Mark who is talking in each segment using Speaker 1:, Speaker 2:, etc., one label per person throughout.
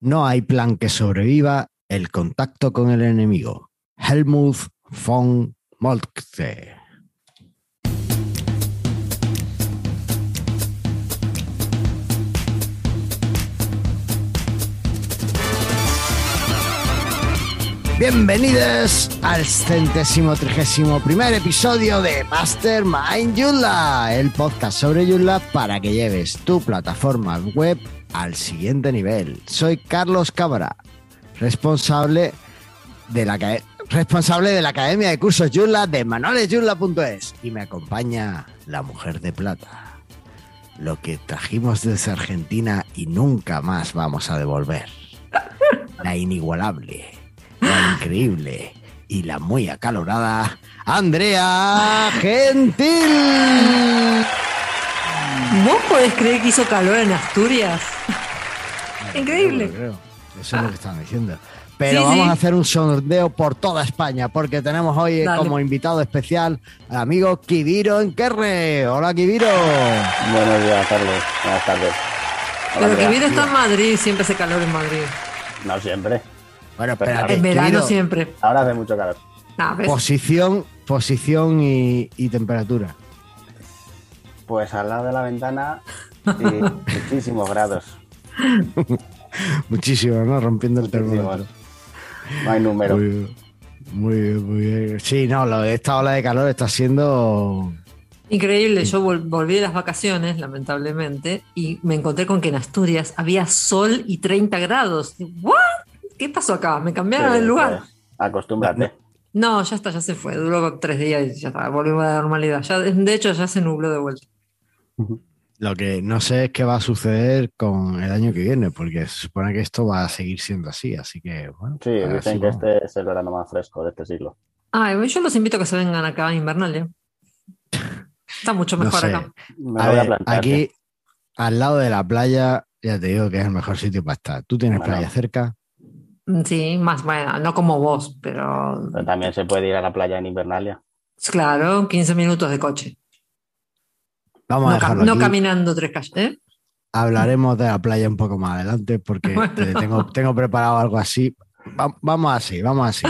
Speaker 1: No hay plan que sobreviva el contacto con el enemigo. Helmut von Moltke. Bienvenidos al centésimo trigésimo primer episodio de Mastermind Joomla, el podcast sobre Joomla para que lleves tu plataforma web al siguiente nivel. Soy Carlos Cámara, responsable de la, responsable de la Academia de Cursos Joomla de manualesjoomla.es y me acompaña la mujer de plata, lo que trajimos desde Argentina y nunca más vamos a devolver. La inigualable la increíble y la muy acalorada Andrea Gentil.
Speaker 2: ¿Vos podés creer que hizo calor en Asturias? Increíble.
Speaker 1: Eso es lo que estaban diciendo. Pero vamos a hacer un sondeo por toda España porque tenemos hoy como invitado especial al amigo Kiviro Enquerre. Hola Kiviro.
Speaker 3: Buenos días, Carlos. Buenas tardes.
Speaker 2: Pero Kiviro está en Madrid, siempre hace calor en Madrid.
Speaker 3: No siempre.
Speaker 1: Bueno, espérate.
Speaker 2: En verano siempre.
Speaker 3: Ahora hace mucho calor.
Speaker 1: posición, posición y, temperatura.
Speaker 3: Pues al lado de la ventana, muchísimos grados.
Speaker 1: Muchísimo, ¿no? Rompiendo el termómetro.
Speaker 3: No hay número.
Speaker 1: Muy, bien, muy bien. Sí, no, esta ola de calor está siendo
Speaker 2: Increíble, yo volví de las vacaciones, lamentablemente, y me encontré con que en Asturias había sol y 30 grados. ¿What? ¿qué pasó acá? Me cambiaron el lugar. Pues,
Speaker 3: acostúmbrate.
Speaker 2: No, ya está, ya se fue. Duró tres días y ya está, volvimos a la normalidad. Ya, de hecho, ya se nubló de vuelta.
Speaker 1: Lo que no sé es qué va a suceder con el año que viene, porque se supone que esto va a seguir siendo así, así que bueno.
Speaker 3: Sí, dicen que este es el verano más fresco de este siglo.
Speaker 2: Ah, yo los invito a que se vengan acá en Invernalia. Está mucho mejor acá.
Speaker 1: aquí, al lado de la playa, ya te digo que es el mejor sitio para estar. ¿Tú tienes playa cerca?
Speaker 2: Mm, sí, más bueno, no como vos, pero...
Speaker 3: también se puede ir a la playa en Invernalia.
Speaker 2: Claro, 15 minutos de coche.
Speaker 1: Vamos
Speaker 2: no,
Speaker 1: a dejarlo
Speaker 2: No caminando tres calles. ¿eh?
Speaker 1: Hablaremos de la playa un poco más adelante porque tengo, tengo preparado algo así. vamos así, vamos así.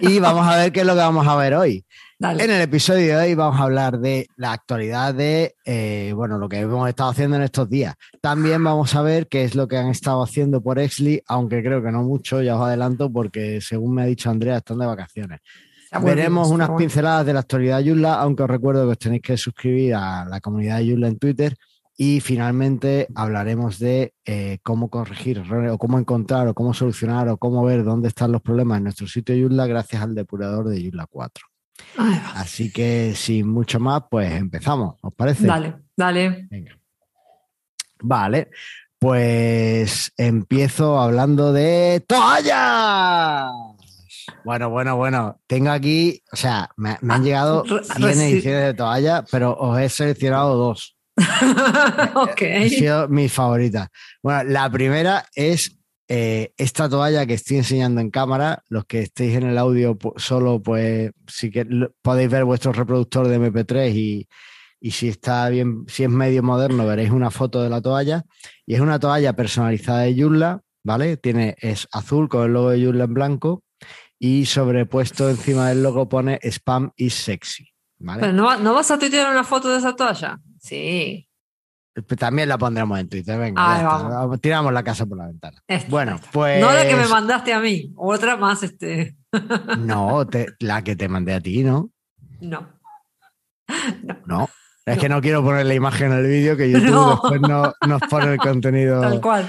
Speaker 1: y vamos a ver qué es lo que vamos a ver hoy. En el episodio de hoy vamos a hablar de la actualidad de, eh, bueno, lo que hemos estado haciendo en estos días. También vamos a ver qué es lo que han estado haciendo por Exley, aunque creo que no mucho, ya os adelanto, porque según me ha dicho Andrea, están de vacaciones. Veremos unas pinceladas de la actualidad de Yula, aunque os recuerdo que os tenéis que suscribir a la comunidad de Yula en Twitter. Y finalmente hablaremos de eh, cómo corregir o cómo encontrar o cómo solucionar o cómo ver dónde están los problemas en nuestro sitio Yula gracias al depurador de Yula 4. Así que sin mucho más, pues empezamos, ¿os parece?
Speaker 2: Dale, dale.
Speaker 1: Vale, pues empiezo hablando de toallas. Bueno, bueno, bueno. Tengo aquí, o sea, me, han ah, llegado 100 ediciones de toallas, pero os he seleccionado dos.
Speaker 2: ok.
Speaker 1: Han sido mis favoritas. Bueno, la primera es eh, esta toalla que estoy enseñando en cámara, los que estéis en el audio solo, pues sí que podéis ver vuestro reproductor de MP3 y, si está bien, si es medio moderno, veréis una foto de la toalla. Y es una toalla personalizada de Joomla, ¿vale? Tiene, es azul con el logo de Joomla en blanco y sobrepuesto encima del logo pone Spam is sexy.
Speaker 2: ¿vale? no, ¿no vas a tuitear una foto de esa toalla? Sí.
Speaker 1: También la pondremos en Twitter. Venga, tiramos la casa por la ventana. bueno, pues.
Speaker 2: No la que me mandaste a mí, otra más este.
Speaker 1: no, la que te mandé a ti,
Speaker 2: ¿no? No.
Speaker 1: No. Es que no quiero poner la imagen en el vídeo que YouTube después no, nos pone el contenido.
Speaker 2: Tal cual.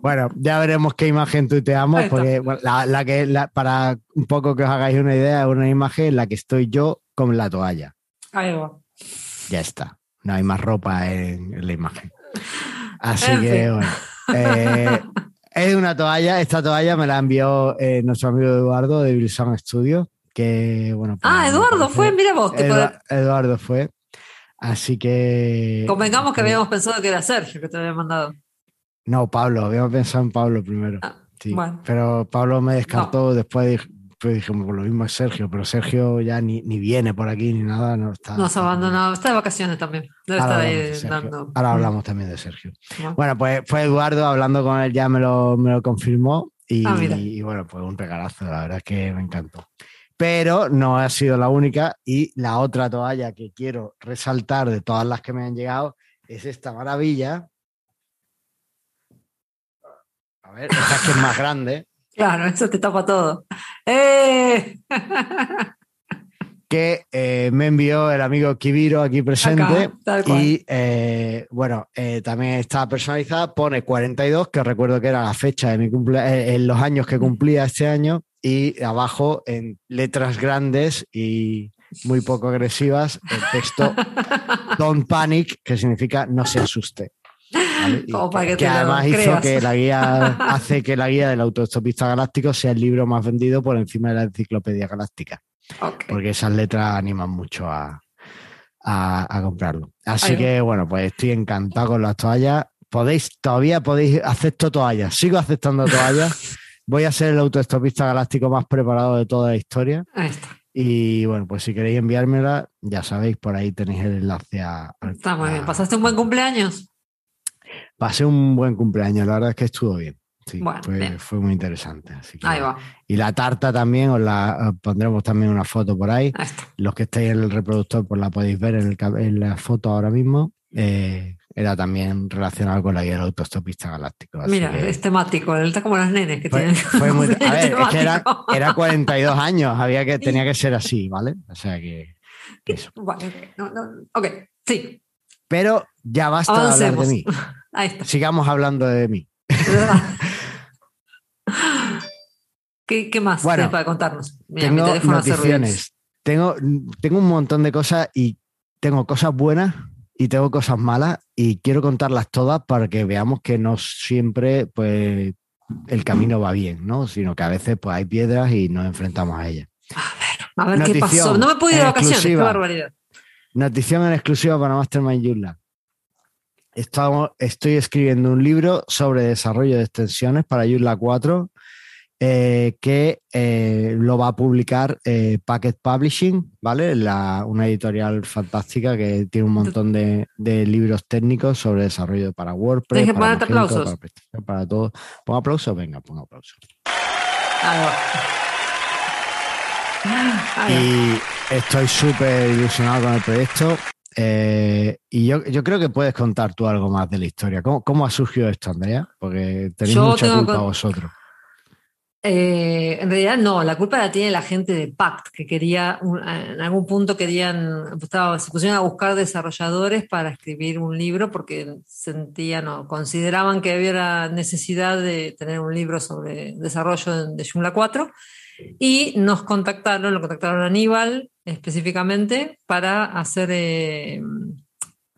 Speaker 1: Bueno, ya veremos qué imagen tuiteamos, porque la, que para un poco que os hagáis una idea, es una imagen en la que estoy yo con la toalla.
Speaker 2: Ahí va.
Speaker 1: Ya está no hay más ropa en, la imagen. Así que, bueno. Eh, es una toalla, esta toalla me la envió eh, nuestro amigo Eduardo de Brisson Studio, que, bueno.
Speaker 2: Pues, ah, Eduardo fue, mira vos.
Speaker 1: Eduardo fue. Así que.
Speaker 2: Convengamos que habíamos pensado que era Sergio que te había mandado.
Speaker 1: No, Pablo, habíamos pensado en Pablo primero. Ah, sí, Pero Pablo me descartó, después pues dijimos, pues lo mismo es Sergio, pero Sergio ya ni, viene por aquí ni nada, no está.
Speaker 2: Nos ha abandonado, está de vacaciones también. Debe
Speaker 1: ahora
Speaker 2: estar ahí
Speaker 1: dando. Ahora hablamos también de Sergio. Bueno, pues fue Eduardo hablando con él, ya me lo, me lo confirmó. Y, ah, y, bueno, pues un regalazo, la verdad es que me encantó. Pero no ha sido la única y la otra toalla que quiero resaltar de todas las que me han llegado es esta maravilla. A ver, esta que es más grande.
Speaker 2: Claro, eso te tapa todo. ¡Eh!
Speaker 1: que eh, me envió el amigo Kibiro aquí presente. y eh, bueno, eh, también está personalizada, pone 42, que recuerdo que era la fecha de mi cumpleaños, en los años que cumplía este año, y abajo en letras grandes y muy poco agresivas el texto Don't Panic, que significa no se asuste. que, además hizo que la guía hace que la guía del autoestopista galáctico sea el libro más vendido por encima de la enciclopedia galáctica. Porque esas letras animan mucho a, comprarlo. Así que bueno, pues estoy encantado con las toallas. Podéis, todavía podéis, acepto toallas, sigo aceptando toallas. Voy a ser el autoestopista galáctico más preparado de toda la historia.
Speaker 2: Ahí está.
Speaker 1: Y bueno, pues si queréis enviármela, ya sabéis, por ahí tenéis el enlace a.
Speaker 2: Está muy bien. ¿Pasaste un buen cumpleaños?
Speaker 1: Pasé un buen cumpleaños, la verdad es que estuvo bien. Sí, fue, muy interesante.
Speaker 2: ahí va.
Speaker 1: Y la tarta también, os la pondremos también una foto por ahí. Los que estéis en el reproductor, pues la podéis ver en, el, en la foto ahora mismo. Eh, era también relacionado con la guía del autostopista galáctico.
Speaker 2: Mira, es temático, está como los nenes que tienen.
Speaker 1: Fue muy, a ver, es que era, era, 42 años, había que, tenía que ser así, ¿vale? O sea que.
Speaker 2: Eso. Vale, no, no, ok, sí.
Speaker 1: Pero ya basta de hablar de mí.
Speaker 2: Ahí está.
Speaker 1: Sigamos hablando de mí.
Speaker 2: ¿Qué, ¿Qué, más tienes para contarnos?
Speaker 1: Mira, tengo noticiones. Tengo, tengo un montón de cosas y tengo cosas buenas y tengo cosas malas y quiero contarlas todas para que veamos que no siempre pues el camino va bien, ¿no? Sino que a veces pues hay piedras y nos enfrentamos a ellas.
Speaker 2: A ver, a ver qué pasó. No me puedo ir de vacaciones, qué barbaridad.
Speaker 1: Notición en exclusiva para Mastermind Yula. estoy escribiendo un libro sobre desarrollo de extensiones para Yula 4 eh, que eh, lo va a publicar eh, Packet Publishing, ¿vale? una editorial fantástica que tiene un montón de, libros técnicos sobre desarrollo para WordPress.
Speaker 2: para, aplausos.
Speaker 1: Para, todo. Pon aplausos, venga, pon aplausos. Y estoy súper ilusionado con el proyecto. y yo, yo, creo que puedes contar tú algo más de la historia. ¿Cómo, cómo ha surgido esto, Andrea? Porque tenéis mucha culpa vosotros.
Speaker 2: Eh, en realidad no, la culpa la tiene la gente de Pact, que quería, en algún punto querían, se pusieron a buscar desarrolladores para escribir un libro porque sentían o consideraban que había necesidad de tener un libro sobre desarrollo de Joomla 4 y nos contactaron, lo contactaron a Aníbal específicamente para hacer... Eh,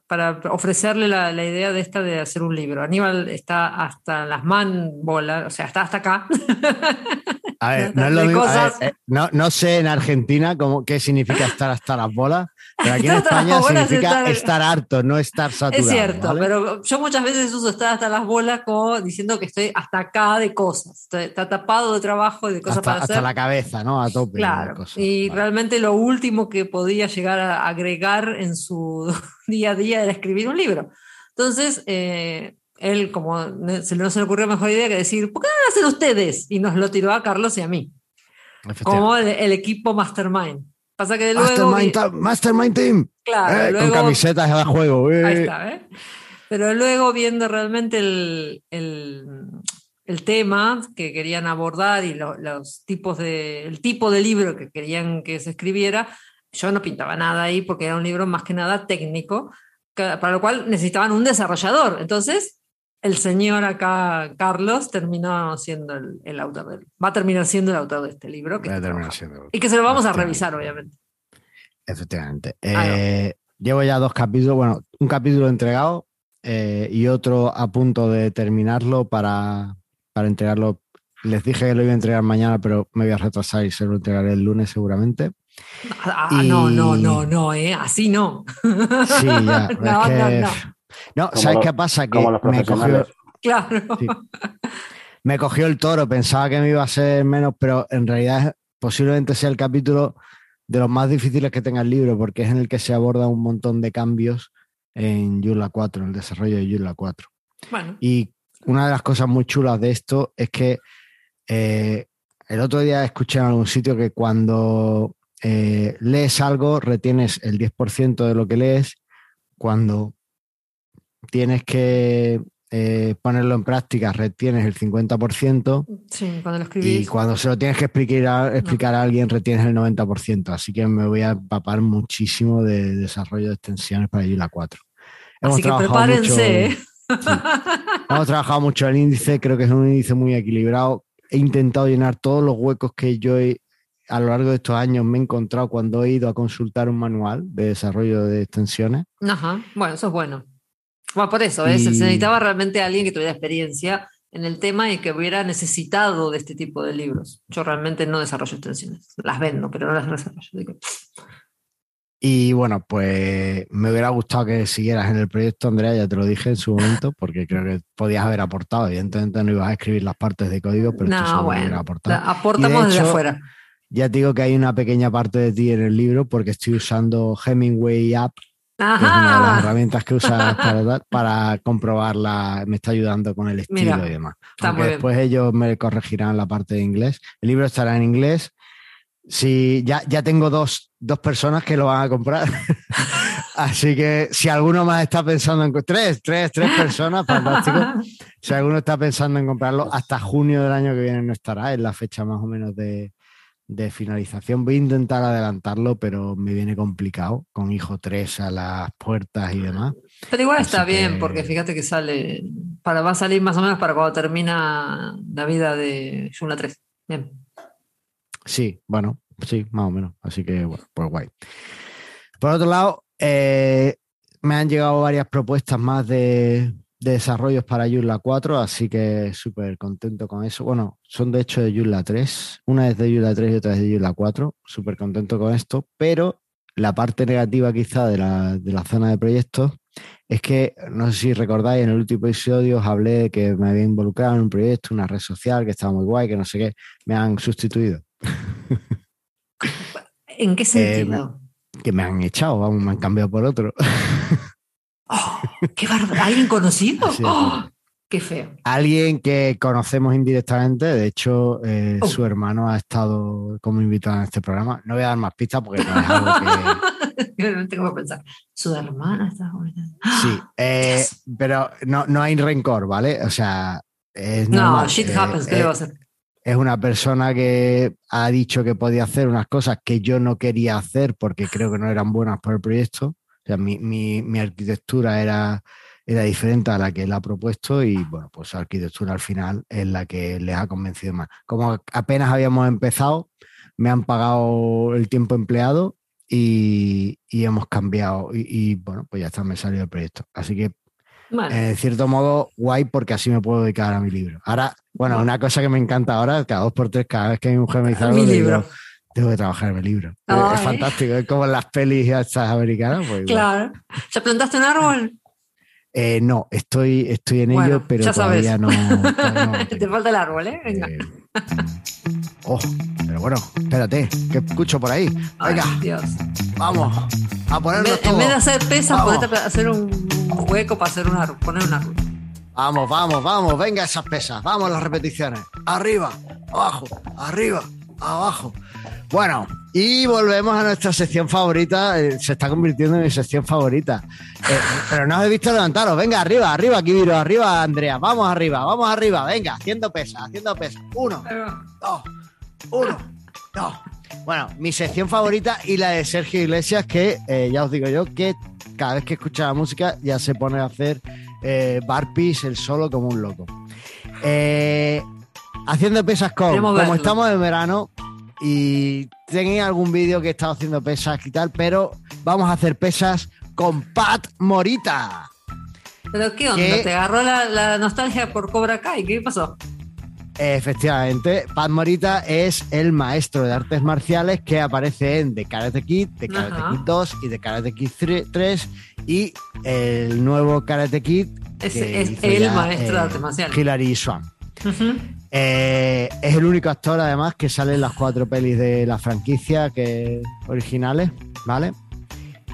Speaker 2: para ofrecerle la, idea de esta de hacer un libro. Aníbal está hasta las man bolas, o sea, está hasta acá.
Speaker 1: A ver, no, es lo mismo, eh, no, sé en Argentina cómo, qué significa estar hasta las bolas, pero aquí en España significa estar... harto, no estar saturado.
Speaker 2: Es cierto, pero yo muchas veces uso estar hasta las bolas como diciendo que estoy hasta acá de cosas. está tapado de trabajo y de cosas para hacer.
Speaker 1: Hasta la cabeza, ¿no? A tope.
Speaker 2: Claro. y realmente lo último que podía llegar a agregar en su día a día era escribir un libro. Entonces, eh, él, como se, no se le ocurrió mejor idea que decir, ¿por qué no lo hacen ustedes? Y nos lo tiró a Carlos y a mí. Como el, equipo Mastermind. Pasa que luego.
Speaker 1: Mastermind, Team.
Speaker 2: Claro,
Speaker 1: eh, con camisetas de juego.
Speaker 2: Eh. Ahí está, ¿eh? Pero luego, viendo realmente el, el, tema que querían abordar y los tipos de. el tipo de libro que querían que se escribiera, yo no pintaba nada ahí porque era un libro más que nada técnico, para lo cual necesitaban un desarrollador. Entonces, el señor acá, Carlos, terminó siendo el, autor va a terminar siendo el autor de este libro. Que y que se lo vamos a revisar, obviamente.
Speaker 1: Efectivamente. Eh, llevo ya dos capítulos, bueno, un capítulo entregado eh, y otro a punto de terminarlo para, para entregarlo. Les dije que lo iba a entregar mañana, pero me voy a retrasar y se lo entregaré el lunes seguramente.
Speaker 2: Ah, ah no, no, no, no, ¿eh? así no.
Speaker 1: Sí, ya. no, no, no. No, ¿sabes qué pasa? Que me cogió,
Speaker 2: claro.
Speaker 1: me cogió el toro, pensaba que me iba a ser menos, pero en realidad posiblemente sea el capítulo de los más difíciles que tenga el libro, porque es en el que se aborda un montón de cambios en Yula 4, en el desarrollo de Yula 4. Y una de las cosas muy chulas de esto es que eh, el otro día escuché en algún sitio que cuando eh, lees algo retienes el 10% de lo que lees, cuando tienes que eh, ponerlo en práctica retienes el 50%.
Speaker 2: Sí, cuando lo escribís.
Speaker 1: Y cuando se lo tienes que explicar a, explicar a alguien retienes el 90%. Así que me voy a empapar muchísimo de desarrollo de extensiones para la 4.
Speaker 2: Así que prepárense.
Speaker 1: Hemos trabajado mucho el índice, creo que es un índice muy equilibrado. He intentado llenar todos los huecos que yo a lo largo de estos años me he encontrado cuando he ido a consultar un manual de desarrollo de extensiones.
Speaker 2: Ajá, bueno, eso es bueno. Bueno, por eso, ¿eh? se necesitaba realmente alguien que tuviera experiencia en el tema y que hubiera necesitado de este tipo de libros. Yo realmente no desarrollo extensiones, las vendo, pero no las desarrollo.
Speaker 1: Y bueno, pues me hubiera gustado que siguieras en el proyecto, Andrea, ya te lo dije en su momento, porque creo que podías haber aportado. Evidentemente no ibas a escribir las partes de código, pero
Speaker 2: no, bueno, aportado. aportamos desde afuera.
Speaker 1: Ya te digo que hay una pequeña parte de ti en el libro, porque estoy usando Hemingway App
Speaker 2: Ajá. es una
Speaker 1: de las herramientas que usas para, para, comprobarla, me está ayudando con el estilo y demás. Aunque después ellos me corregirán la parte de inglés. El libro estará en inglés. Si ya, ya tengo dos, dos personas que lo van a comprar. Así que si alguno más está pensando en tres, tres, tres personas, fantástico. Si alguno está pensando en comprarlo, hasta junio del año que viene no estará, es la fecha más o menos de, de finalización. Voy a intentar adelantarlo, pero me viene complicado con hijo 3 a las puertas y demás.
Speaker 2: Pero igual está bien, porque fíjate que sale, para, va a salir más o menos para cuando termina la vida de Yuna 3. Bien.
Speaker 1: Sí, bueno, sí, más o menos. Así que, bueno, pues guay. Por otro lado, eh, me han llegado varias propuestas más de, de desarrollos para Joomla 4, así que súper contento con eso. Bueno, son de hecho de Joomla 3, una es de Joomla 3 y otra es de Joomla 4, súper contento con esto, pero la parte negativa quizá de la, de la zona de proyectos es que, no sé si recordáis, en el último episodio os hablé de que me había involucrado en un proyecto, una red social que estaba muy guay, que no sé qué, me han sustituido.
Speaker 2: ¿En qué sentido?
Speaker 1: Eh, que me han echado, vamos, me han cambiado por otro.
Speaker 2: Oh, ¡Qué bárbaro! ¿Alguien conocido? ¡Oh! ¡Qué feo!
Speaker 1: Alguien que conocemos indirectamente, de hecho, eh, oh. su hermano ha estado como invitado en este programa. No voy a dar más pistas porque no es algo
Speaker 2: que. no tengo que pensar. Su hermana está
Speaker 1: Sí, eh, pero no, no hay rencor, ¿vale? O sea. Es
Speaker 2: no, shit happens, ¿qué va a hacer?
Speaker 1: es una persona que ha dicho que podía hacer unas cosas que yo no quería hacer porque creo que no eran buenas para el proyecto sea, mi, mi, arquitectura era, era diferente a la que él ha propuesto y bueno, pues la arquitectura al final es la que les ha convencido más. Como apenas habíamos empezado, me han pagado el tiempo empleado y, hemos cambiado y, bueno, pues ya está, me salió el proyecto. Así que en cierto modo guay porque así me puedo dedicar a mi libro. Ahora, bueno, una cosa que me encanta ahora, cada dos por tres, cada vez que mi mujer me dice algo,
Speaker 2: mi libro
Speaker 1: tengo que trabajar en el libro. Es fantástico, es como en las pelis estas americanas. Pues
Speaker 2: claro. ¿Ya plantaste un árbol?
Speaker 1: Eh, no, estoy, estoy en ello, pero todavía no.
Speaker 2: Te falta el árbol, ¿eh? Venga. Eh,
Speaker 1: oh, pero bueno, espérate, que escucho por ahí. Venga, Dios. vamos a ponernos
Speaker 2: en, en vez de hacer pesas, podés hacer un hueco para hacer un árbol, poner un árbol.
Speaker 1: Vamos, vamos, vamos, venga esas pesas, vamos las repeticiones. Arriba, abajo, arriba, abajo. Bueno, y volvemos a nuestra sección favorita. Eh, se está convirtiendo en mi sección favorita. Eh, pero no os he visto levantaros. Venga, arriba, arriba, Kibiro, arriba, Andrea. Vamos arriba, vamos arriba. Venga, haciendo pesas, haciendo pesas. Uno, dos, uno, dos. Bueno, mi sección favorita y la de Sergio Iglesias, que eh, ya os digo yo que cada vez que escucha la música ya se pone a hacer eh, barpees el solo como un loco. haciendo pesas con, como estamos en verano, y tenéis algún vídeo que he estado haciendo pesas y tal, pero vamos a hacer pesas con Pat Morita.
Speaker 2: ¿Pero qué onda? ¿Te agarró la, nostalgia por Cobra Kai? ¿Qué pasó?
Speaker 1: Efectivamente, Pat Morita es el maestro de artes marciales que aparece en The Karate Kid, The Karate Kid 2 y The Karate Kid 3 y el nuevo Karate Kid.
Speaker 2: Es, el maestro de artes marciales.
Speaker 1: Hilary Swan. Eh, es el único actor, además, que sale en las cuatro pelis de la franquicia que originales, ¿vale?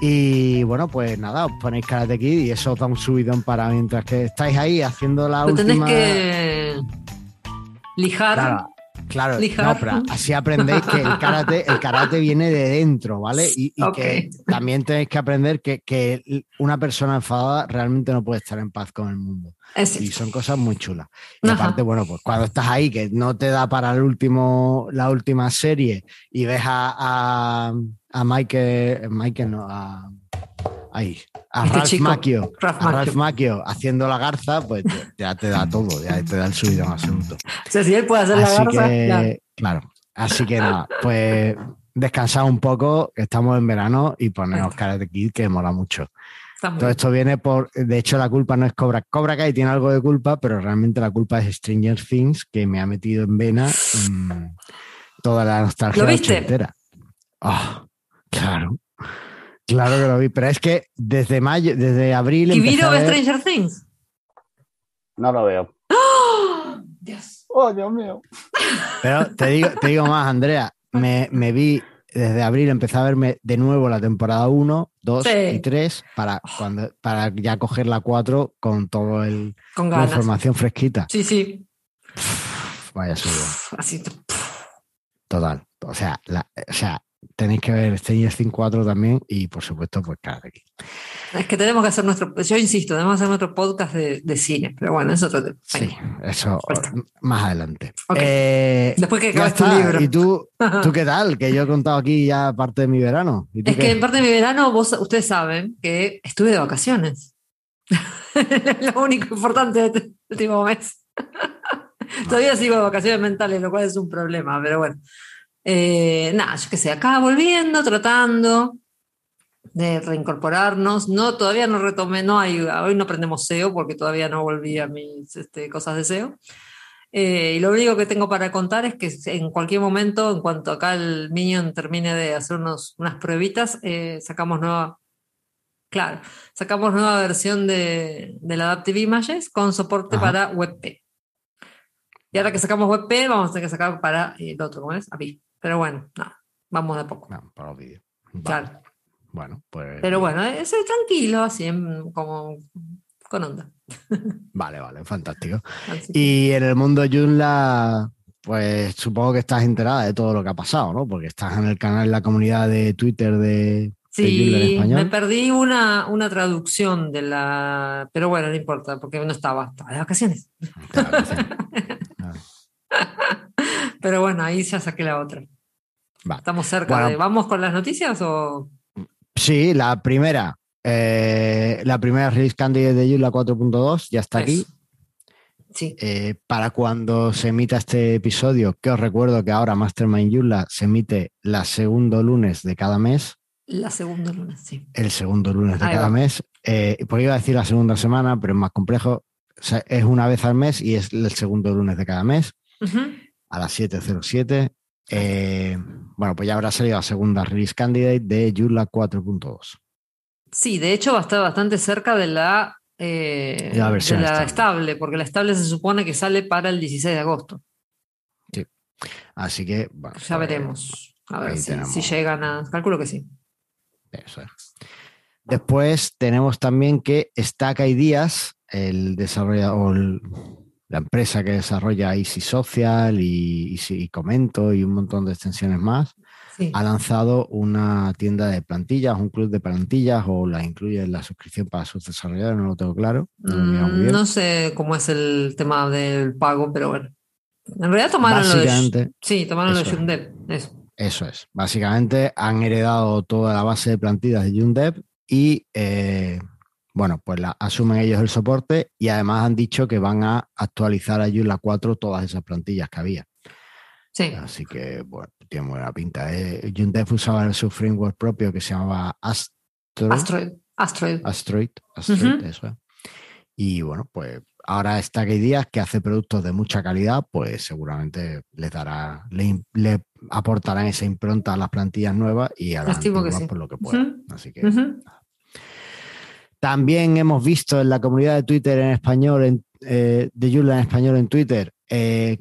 Speaker 1: Y bueno, pues nada, os ponéis Karate Kid y eso os da un subidón para mientras que estáis ahí haciendo la
Speaker 2: Lo
Speaker 1: última.
Speaker 2: que lijar.
Speaker 1: Claro, no, pero así aprendéis que el karate, el karate viene de dentro, ¿vale? Y, que también tenéis que aprender que, que una persona enfadada realmente no puede estar en paz con el mundo.
Speaker 2: Es
Speaker 1: Y son cosas muy chulas. Y
Speaker 2: Ajá.
Speaker 1: aparte, bueno, pues cuando estás ahí, que no te da para el último, la última serie y ves a, a, a Michael, Michael no, a, ahí, a
Speaker 2: Este
Speaker 1: Ralph
Speaker 2: chico,
Speaker 1: Macchio,
Speaker 2: Ralph
Speaker 1: a Ralph
Speaker 2: Macchio.
Speaker 1: Haciendo la garza, pues ya- te da todo, ya te da el subidón absoluto.
Speaker 2: O sea, si él puede hacer la
Speaker 1: Así
Speaker 2: garza,
Speaker 1: que,
Speaker 2: claro.
Speaker 1: claro, así que nada, pues descansad un poco, que estamos en verano y poneos Karate Kid, que mola mucho. Todo esto viene por, de hecho la culpa no es Cobra, Cobra Kai tiene algo de culpa, pero realmente la culpa es Stranger Things, que me ha metido en vena mm, toda la nostalgia
Speaker 2: ¿Lo viste?
Speaker 1: ochentera. Ah, claro, claro que lo vi, pero es que desde mayo, desde abril
Speaker 2: ¿Y vino
Speaker 1: ver-
Speaker 2: Stranger Things?
Speaker 3: No lo veo.
Speaker 2: ¡Oh! Dios.
Speaker 3: Oh, Dios mío.
Speaker 1: Pero te digo, te digo más, Andrea, me, me vi desde abril, empecé a verme de nuevo la temporada 1, 2
Speaker 2: Sí.
Speaker 1: y 3 para, cuando, para ya coger la 4 con toda
Speaker 2: Con
Speaker 1: la
Speaker 2: ganas.
Speaker 1: información fresquita.
Speaker 2: Sí, sí.
Speaker 1: Vaya suyo.
Speaker 2: Así.
Speaker 1: Total. O sea, la- o sea, tenéis que ver Stranger Things 4 también y por supuesto, pues Karate Kid.
Speaker 2: Es que tenemos que hacer nuestro. Yo insisto, tenemos que hacer nuestro podcast de, de cine. Pero bueno, es otro tema.
Speaker 1: Sí, eso
Speaker 2: Fuerza.
Speaker 1: más adelante.
Speaker 2: Ok.
Speaker 1: Eh,
Speaker 2: Después que acabes tu libro.
Speaker 1: ¿Y tú, tú qué tal? Que yo he contado aquí ya parte de mi verano. ¿Y tú
Speaker 2: Es
Speaker 1: qué?
Speaker 2: que en parte de mi verano, vos, ustedes saben que estuve de vacaciones. Es lo único importante de este último mes. Todavía sigo de vacaciones mentales, lo cual es un problema, pero bueno. Eh, nada, yo qué sé, acá volviendo, tratando de reincorporarnos. No, todavía no retomé, no hay, hoy no aprendemos SEO porque todavía no volví a mis este, cosas de SEO. Eh, y lo único que tengo para contar es que en cualquier momento, en cuanto acá el Minion termine de hacer unos, unas pruebitas, eh, sacamos nueva, claro, sacamos nueva versión de, del Adaptive Images con soporte
Speaker 1: Ajá.
Speaker 2: para WebP. Y ahora que sacamos WebP, vamos a tener que sacar para el otro, ¿cómo es? API. Pero bueno, nada, vamos de a poco.
Speaker 1: No, para los vídeos. Vale.
Speaker 2: Claro.
Speaker 1: Bueno, pues.
Speaker 2: Pero bueno, es eh, tranquilo, así, como con onda.
Speaker 1: Vale, vale, fantástico. Y en el mundo Joomla, pues supongo que estás enterada de todo lo que ha pasado, ¿no? Porque estás en el canal, en la comunidad de Twitter de, de Joomla en
Speaker 2: Sí,
Speaker 1: español.
Speaker 2: me perdí una, una traducción de la. Pero bueno, no importa, porque no estaba, estaba de vacaciones.
Speaker 1: Claro, sí. Ah,
Speaker 2: Pero bueno, ahí ya saqué la otra.
Speaker 1: Va.
Speaker 2: Estamos cerca
Speaker 1: Bueno.
Speaker 2: de. ¿Vamos con las noticias o.?
Speaker 1: Sí, la primera. eh, la primera release candidate de Joomla 4.2 ya está aquí.
Speaker 2: Sí,
Speaker 1: Eh, para cuando se emita este episodio, que os recuerdo que ahora Mastermind Joomla se emite la segundo lunes de cada mes.
Speaker 2: la segunda luna, sí.
Speaker 1: el segundo lunes de
Speaker 2: Ahí
Speaker 1: cada
Speaker 2: va.
Speaker 1: mes. Eh, pues iba a decir la segunda semana, pero es más complejo. O sea, es una vez al mes y es el segundo lunes de cada mes
Speaker 2: Ujú.
Speaker 1: a las 7.07. Eh, bueno, pues ya habrá salido la segunda release candidate de Joomla 4.2.
Speaker 2: Sí, de hecho va a estar bastante cerca de la, eh,
Speaker 1: La versión
Speaker 2: de la
Speaker 1: estable.
Speaker 2: estable. porque la estable se supone que sale para el 16 de agosto.
Speaker 1: Así que, bueno,
Speaker 2: Ya
Speaker 1: pues,
Speaker 2: veremos. A ver si, llegan a. Calculo que sí.
Speaker 1: Eso es. Después tenemos también que Stack Ideas, el desarrollador, el- la empresa que desarrolla Easy Social y, Easy y Comento y un montón de extensiones más,
Speaker 2: Sí.
Speaker 1: ha lanzado una tienda de plantillas, un club de plantillas o la incluye en la suscripción para sus desarrolladores, no lo tengo claro. No,
Speaker 2: Mm. No sé cómo es el tema del pago, pero bueno. En realidad tomaron lo de. Sí, tomaron lo de
Speaker 1: eso es.
Speaker 2: Yundev. Eso.
Speaker 1: eso es. Básicamente han heredado toda la base de plantillas de Jundev y eh, bueno, pues la, asumen ellos el soporte y además han dicho que van a actualizar a Joomla 4 todas esas plantillas que había.
Speaker 2: Sí.
Speaker 1: Así que, bueno, tiene buena pinta. Eh, usaba su framework propio que se llamaba Astro,
Speaker 2: Asteroid. Asteroid.
Speaker 1: Asteroid, Asteroid, eso es. Y bueno, pues ahora Stack Ideas, que hace productos de mucha calidad, pues seguramente les dará, le, le aportarán esa impronta a las plantillas nuevas y a las
Speaker 2: que sí.
Speaker 1: por lo que puedan. Así que. También hemos visto en la comunidad de Twitter en español, eh, de Joomla en español en Twitter, eh,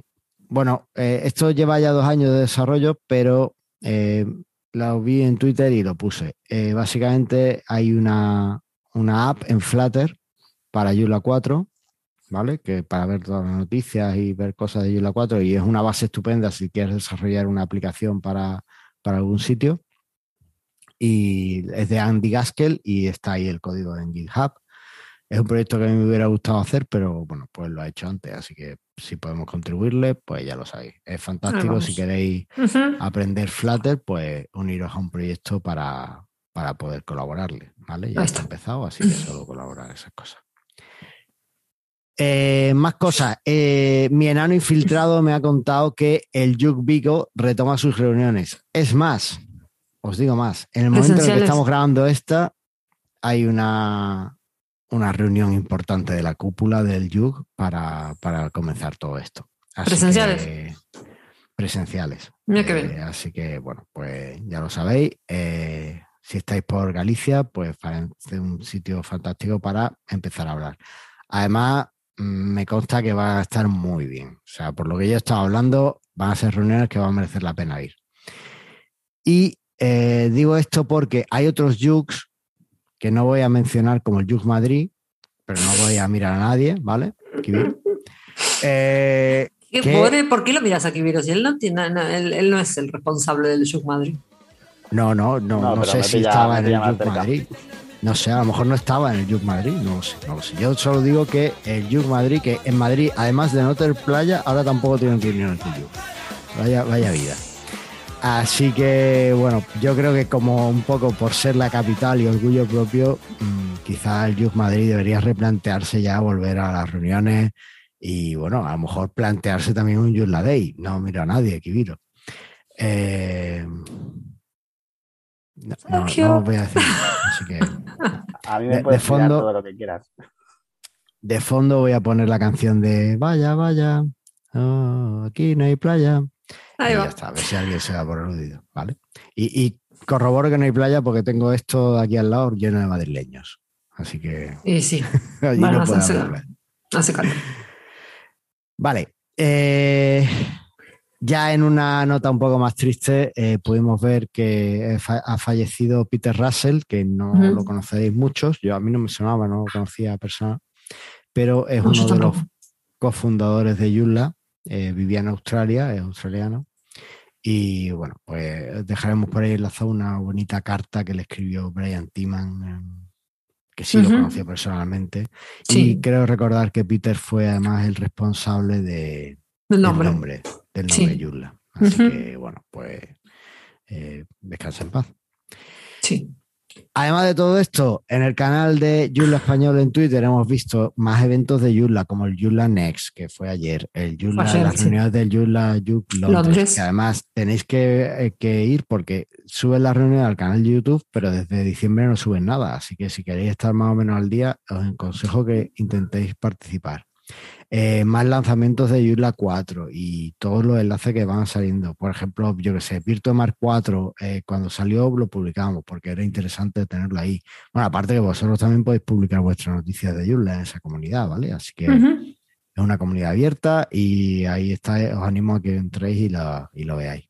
Speaker 1: bueno, eh, esto lleva ya dos años de desarrollo, pero lo vi en Twitter y lo puse. Básicamente hay una, una, app en Flutter para Joomla 4, ¿vale? Que para ver todas las noticias y ver cosas de Joomla 4 y es una base estupenda si quieres desarrollar una aplicación para, para algún sitio. Y es de Andy Gaskell y está ahí el código en GitHub. Es un proyecto que a mí me hubiera gustado hacer, pero bueno, pues lo ha hecho antes, así que si podemos contribuirle, pues ya lo sabéis. Es fantástico. Si queréis aprender Flutter, pues uniros a un proyecto para, para poder colaborarle, ¿vale? Ya está. empezado, así que solo colaborar esas cosas. Eh, más cosas. Eh, mi enano infiltrado me ha contado que el Yuk Vigo retoma sus reuniones. Es más, os digo más. En el momento en el que estamos grabando esta, hay una, una reunión importante de la cúpula del YUG para, comenzar todo esto.
Speaker 2: presenciales.
Speaker 1: presenciales.
Speaker 2: Mira qué bien. Eh,
Speaker 1: así que, bueno, pues ya lo sabéis. Eh, si estáis por Galicia, pues parece un sitio fantástico para empezar a hablar. Además, mm, me consta que va a estar muy bien. O sea, por lo que yo he estado hablando, van a ser reuniones que van a merecer la pena ir. Y eh, digo esto porque hay otros YUGs que no voy a mencionar como el Jug Madrid, pero no voy a mirar a nadie, ¿vale?
Speaker 2: Eh, ¿Por qué lo miras a Kibiro? Si él no, tiene, él, no es el responsable del Jug Madrid.
Speaker 1: No, no, no, no, sé si estaba en el Jug Madrid. No sé, a lo mejor no estaba en el Jug Madrid, no lo sé, no lo sé. Yo solo digo que el Jug Madrid, que en Madrid, además de no tener playa, ahora tampoco tienen reunión en el Jug. Vaya, vaya vida. Así que, bueno, yo creo que como un poco por ser la capital y orgullo propio, mm, quizá el Youth Madrid debería replantearse ya volver a las reuniones y, bueno, a lo mejor plantearse también un Youth La Day. No mira a nadie, Kibiro. Eh, no, no, voy a decir. Así que,
Speaker 3: a mí me de, fondo, todo lo que quieras.
Speaker 1: De fondo voy a poner la canción de Vaya, vaya, oh, aquí no hay playa. Ahí y ya está, a ver si alguien se da por aludido, ¿vale? Y, corroboro que no hay playa porque tengo esto aquí al lado lleno de madrileños. Así que.
Speaker 2: Y sí. allí no hace, hace calor.
Speaker 1: Vale. Eh, ya en una nota un poco más triste, eh, pudimos ver que ha fallecido Peter Russell, que no lo conocéis muchos. Yo a mí no me sonaba, no lo conocía a persona, pero es uno de los cofundadores de Yula eh, vivía en Australia, es australiano. Y bueno, pues dejaremos por ahí enlazado una bonita carta que le escribió Brian Timan, em, que sí lo conocía personalmente. Y creo recordar que Peter fue además el responsable de,
Speaker 2: del nombre,
Speaker 1: del nombre Yula. Así que bueno, pues eh, descansa en paz.
Speaker 2: Sí.
Speaker 1: Además de todo esto, en el canal de Yula Español en Twitter hemos visto más eventos de Yula, como el Yula Next, que fue ayer, el Yula, las reuniones del Yula Yuk Londres, que además tenéis eh, que, ir porque suben las reuniones al canal de YouTube, pero desde diciembre no suben nada, así que si queréis estar más o menos al día, os aconsejo que intentéis participar. Eh, más lanzamientos de Joomla 4 y todos los enlaces que van saliendo. Por ejemplo, yo que sé, Virtuemar 4, eh, cuando salió lo publicamos porque era interesante tenerlo ahí. Bueno, aparte que vosotros también podéis publicar vuestras noticias de Joomla en esa comunidad, ¿vale? Así que es una comunidad abierta y ahí está, os animo a que entréis y, y lo veáis.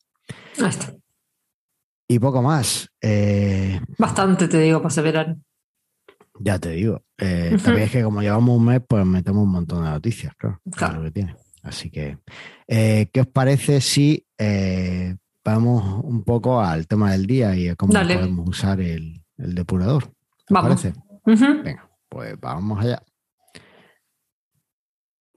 Speaker 1: Y poco más. Eh,
Speaker 2: Bastante, te digo, para ese
Speaker 1: Ya te digo. Eh, también es que como llevamos un mes, pues metemos un montón de noticias, claro. Lo que tiene. Así que, eh, ¿qué os parece si eh, vamos un poco al tema del día y a cómo podemos usar el, depurador? ¿Os parece? Venga, pues vamos allá.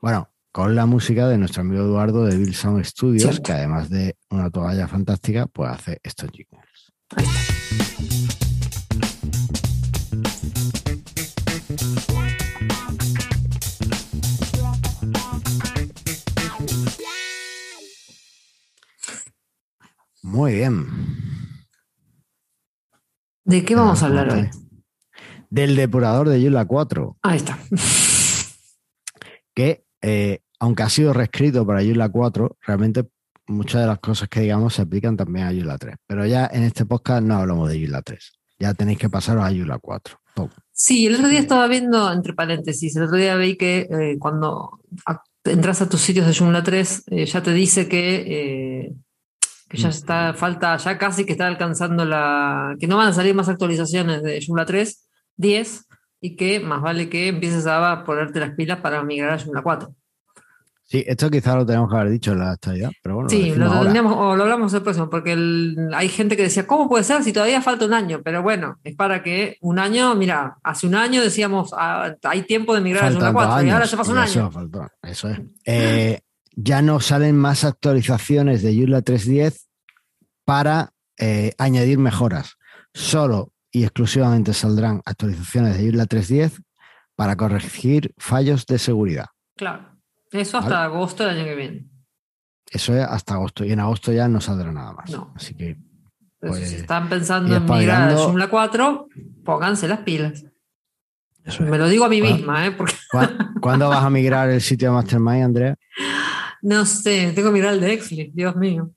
Speaker 1: Bueno, con la música de nuestro amigo Eduardo de Bill Sound Studios, que además de una toalla fantástica, pues hace estos jingles. Muy bien.
Speaker 2: ¿De qué vamos a hablar hoy?
Speaker 1: Del depurador de Yula 4.
Speaker 2: Ahí está.
Speaker 1: Que, eh, aunque ha sido reescrito para Yula 4, realmente muchas de las cosas que digamos se aplican también a Yula 3. Pero ya en este podcast no hablamos de Yula 3. Ya tenéis que pasaros a Yula 4.
Speaker 2: Sí, el otro día estaba viendo, entre paréntesis, el otro día vi que eh, cuando entras a tus sitios de Joomla 3, eh, ya te dice que, que ya mm. está, falta, ya casi que está alcanzando la, que no van a salir más actualizaciones de Joomla 3, 10, y que más vale que empieces a ponerte las pilas para migrar a Joomla 4.
Speaker 1: Sí, esto quizás lo tenemos que haber dicho en la actualidad, pero bueno.
Speaker 2: Sí, lo, o lo hablamos el próximo, porque hay gente que decía, ¿cómo puede ser si todavía falta un año? Pero bueno, es para que un año, mira, hace un año decíamos, ah, hay tiempo de migrar a Joomla 4 y ahora se pasa un año.
Speaker 1: Eso, es. Eh, ya no salen más actualizaciones de Joomla 3.10 para eh, añadir mejoras. Solo y exclusivamente saldrán actualizaciones de Joomla 3.10 para corregir fallos de seguridad.
Speaker 2: Claro. Eso hasta agosto del año que viene.
Speaker 1: Eso es hasta agosto. Y en agosto ya no saldrá nada más. No. Así que.
Speaker 2: Pues, si están pensando en migrar a Joomla 4, pónganse las pilas. Me lo digo a mí misma, ¿eh?
Speaker 1: ¿Cuándo vas a migrar el sitio de Mastermind, Andrea?
Speaker 2: No sé, tengo que mirar el de Exley, Dios mío.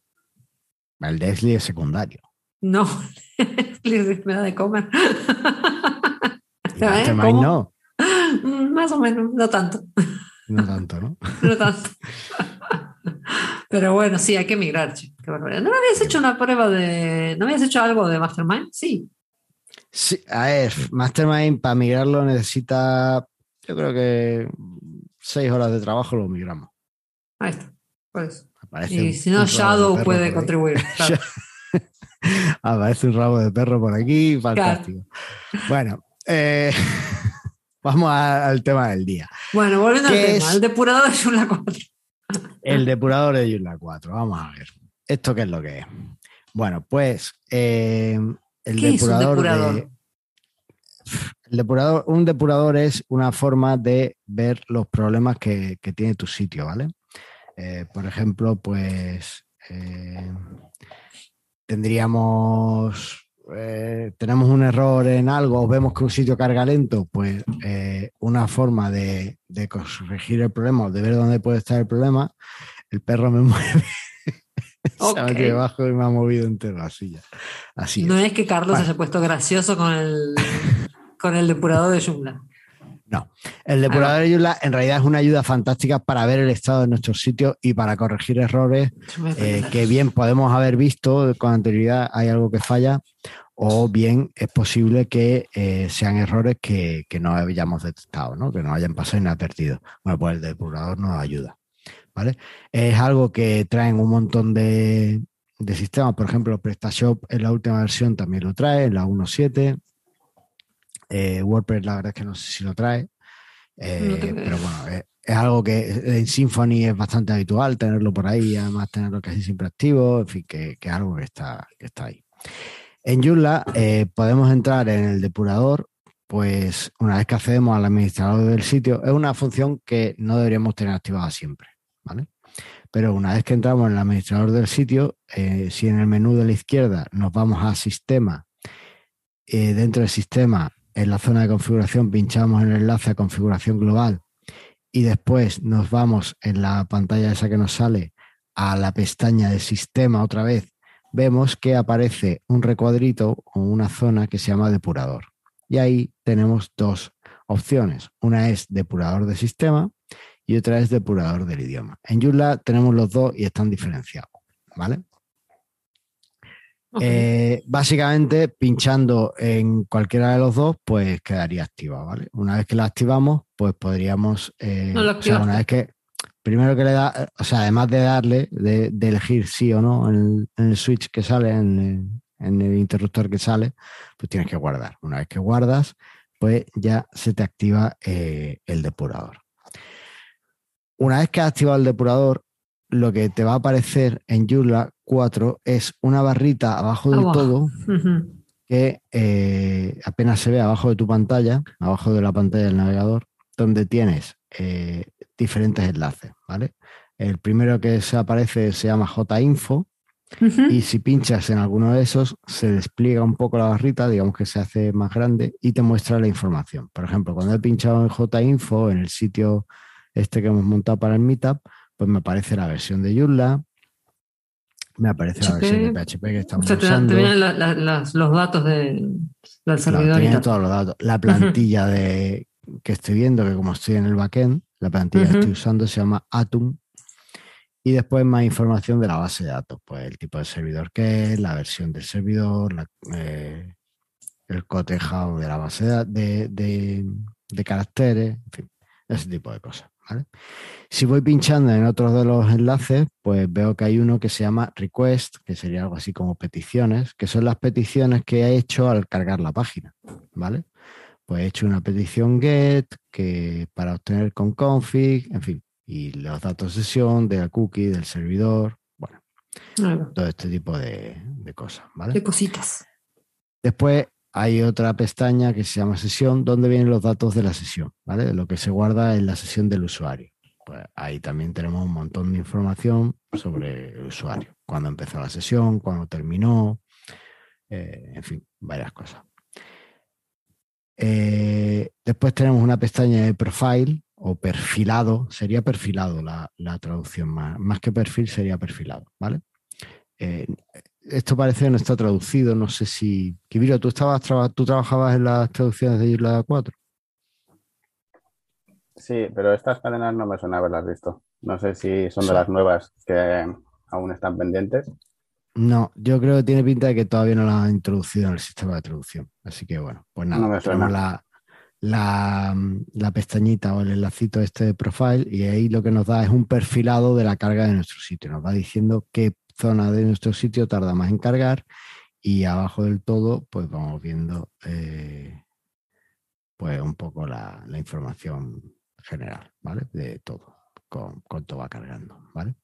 Speaker 1: El de Exley es secundario.
Speaker 2: No, Exley me da de comer.
Speaker 1: Mastermind no.
Speaker 2: Mm, más o menos, no tanto.
Speaker 1: No tanto, ¿no?
Speaker 2: no tanto. Pero bueno, sí, hay que migrar, Qué barbaridad. ¿No habías hecho una prueba de. ¿No habías hecho algo de Mastermind? Sí.
Speaker 1: Sí, a ver, Mastermind para migrarlo necesita, yo creo que seis horas de trabajo lo migramos.
Speaker 2: Ahí está, pues. y si no, Shadow puede contribuir.
Speaker 1: Aparece un rabo de perro por aquí, fantástico. Bueno, eh, Vamos al tema del día.
Speaker 2: Bueno, volviendo al tema, el depurador de Joomla 4.
Speaker 1: El depurador de Joomla 4, vamos a ver. ¿Esto qué es lo que es? Bueno, pues eh, el depurador, el depurador, un depurador es una forma de ver los problemas que, tiene tu sitio, ¿vale? Eh, por ejemplo, pues eh, tendríamos eh, tenemos un error en algo o vemos que un sitio carga lento, pues una forma de, corregir el problema o de ver dónde puede estar el problema, el perro me mueve. Ha metido debajo y me ha movido entero la silla. Así
Speaker 2: no es, que Carlos se haya puesto gracioso con el, con el depurador de Joomla.
Speaker 1: No, el depurador de Joomla en realidad es una ayuda fantástica para ver el estado de nuestros sitios y para corregir errores eh, que bien podemos haber visto con anterioridad hay algo que falla o bien es posible que eh, sean errores que, no hayamos detectado, ¿no? que no hayan pasado inadvertidos. Bueno, pues el depurador nos ayuda. ¿vale? Es algo que traen un montón de, sistemas, por ejemplo, PrestaShop en la última versión también lo trae, en la 1.7. Eh, WordPress, la verdad es que no sé si lo trae, eh, pero bueno, es, algo que en Symfony es bastante habitual tenerlo por ahí, además tenerlo casi siempre activo, en fin, que, es algo que está, que está ahí. En Joomla eh, podemos entrar en el depurador, pues una vez que accedemos al administrador del sitio, es una función que no deberíamos tener activada siempre, ¿vale? Pero una vez que entramos en el administrador del sitio, si en el menú de la izquierda nos vamos a sistema, dentro del sistema en la zona de configuración pinchamos en el enlace a configuración global y después nos vamos en la pantalla esa que nos sale a la pestaña de sistema otra vez, vemos que aparece un recuadrito o una zona que se llama depurador. Y ahí tenemos dos opciones. Una es depurador de sistema y otra es depurador del idioma. En Joomla tenemos los dos y están diferenciados. ¿Vale? Eh, básicamente, pinchando en cualquiera de los dos, pues quedaría activa, ¿vale? Una vez que la activamos, pues podríamos. Eh, o sea, una vez que. Primero que le da, o sea, además de darle, de, elegir sí o no en el, switch que sale, en el, interruptor que sale, pues tienes que guardar. Una vez que guardas, pues ya se te activa eh, el depurador. Una vez que has activado el depurador, lo que te va a aparecer en Joomla 4 es una barrita abajo del todo que eh, apenas se ve abajo de tu pantalla, abajo de la pantalla del navegador, donde tienes eh, diferentes enlaces, ¿vale? El primero que se aparece se llama JInfo y si pinchas en alguno de esos se despliega un poco la barrita, digamos que se hace más grande y te muestra la información. Por ejemplo, cuando he pinchado en JInfo, en el sitio este que hemos montado para el Meetup, pues me aparece la versión de Joomla, me aparece la versión de PHP que estamos o sea, te, usando.
Speaker 2: Te vienen los datos de, del servidor.
Speaker 1: Claro, todos los datos. La plantilla de, que estoy viendo, que como estoy en el backend, La plantilla que estoy usando se llama Atom. Y después más información de la base de datos, pues el tipo de servidor que es, la versión del servidor, eh, el cotejado de la base de, de, caracteres, en fin, ese tipo de cosas. Si voy pinchando en otros de los enlaces, pues veo que hay uno que se llama request, que sería algo así como peticiones, que son las peticiones que he hecho al cargar la página, ¿vale? Pues he hecho una petición get que para obtener con config, en fin, y los datos de sesión, de la cookie, del servidor, bueno, todo este tipo de, de cosas, ¿vale?
Speaker 2: De cositas.
Speaker 1: Después hay otra pestaña que se llama sesión, donde vienen los datos de la sesión, ¿vale? Lo que se guarda en la sesión del usuario. Pues ahí también tenemos un montón de información sobre el usuario. Cuándo empezó la sesión, cuándo terminó, eh, en fin, varias cosas. Eh, después tenemos una pestaña de profile o perfilado, sería perfilado la, traducción más, más que perfil sería perfilado, ¿vale? Eh, esto parece que no está traducido, no sé si... Kibiro, ¿tú, estabas tú trabajabas en las traducciones de Isla 4?
Speaker 3: Sí, pero estas cadenas no me suena haberlas visto. No sé si son de las nuevas que aún están pendientes.
Speaker 1: No, yo creo que tiene pinta de que todavía no las han introducido en el sistema de traducción. Así que bueno, pues nada, no tenemos la, la, la, pestañita o el enlacito este de profile y ahí lo que nos da es un perfilado de la carga de nuestro sitio. Nos va diciendo qué zona de nuestro sitio tarda más en cargar y abajo del todo pues vamos viendo eh, pues un poco la, información general, ¿vale? De todo, con cuánto va cargando, ¿vale?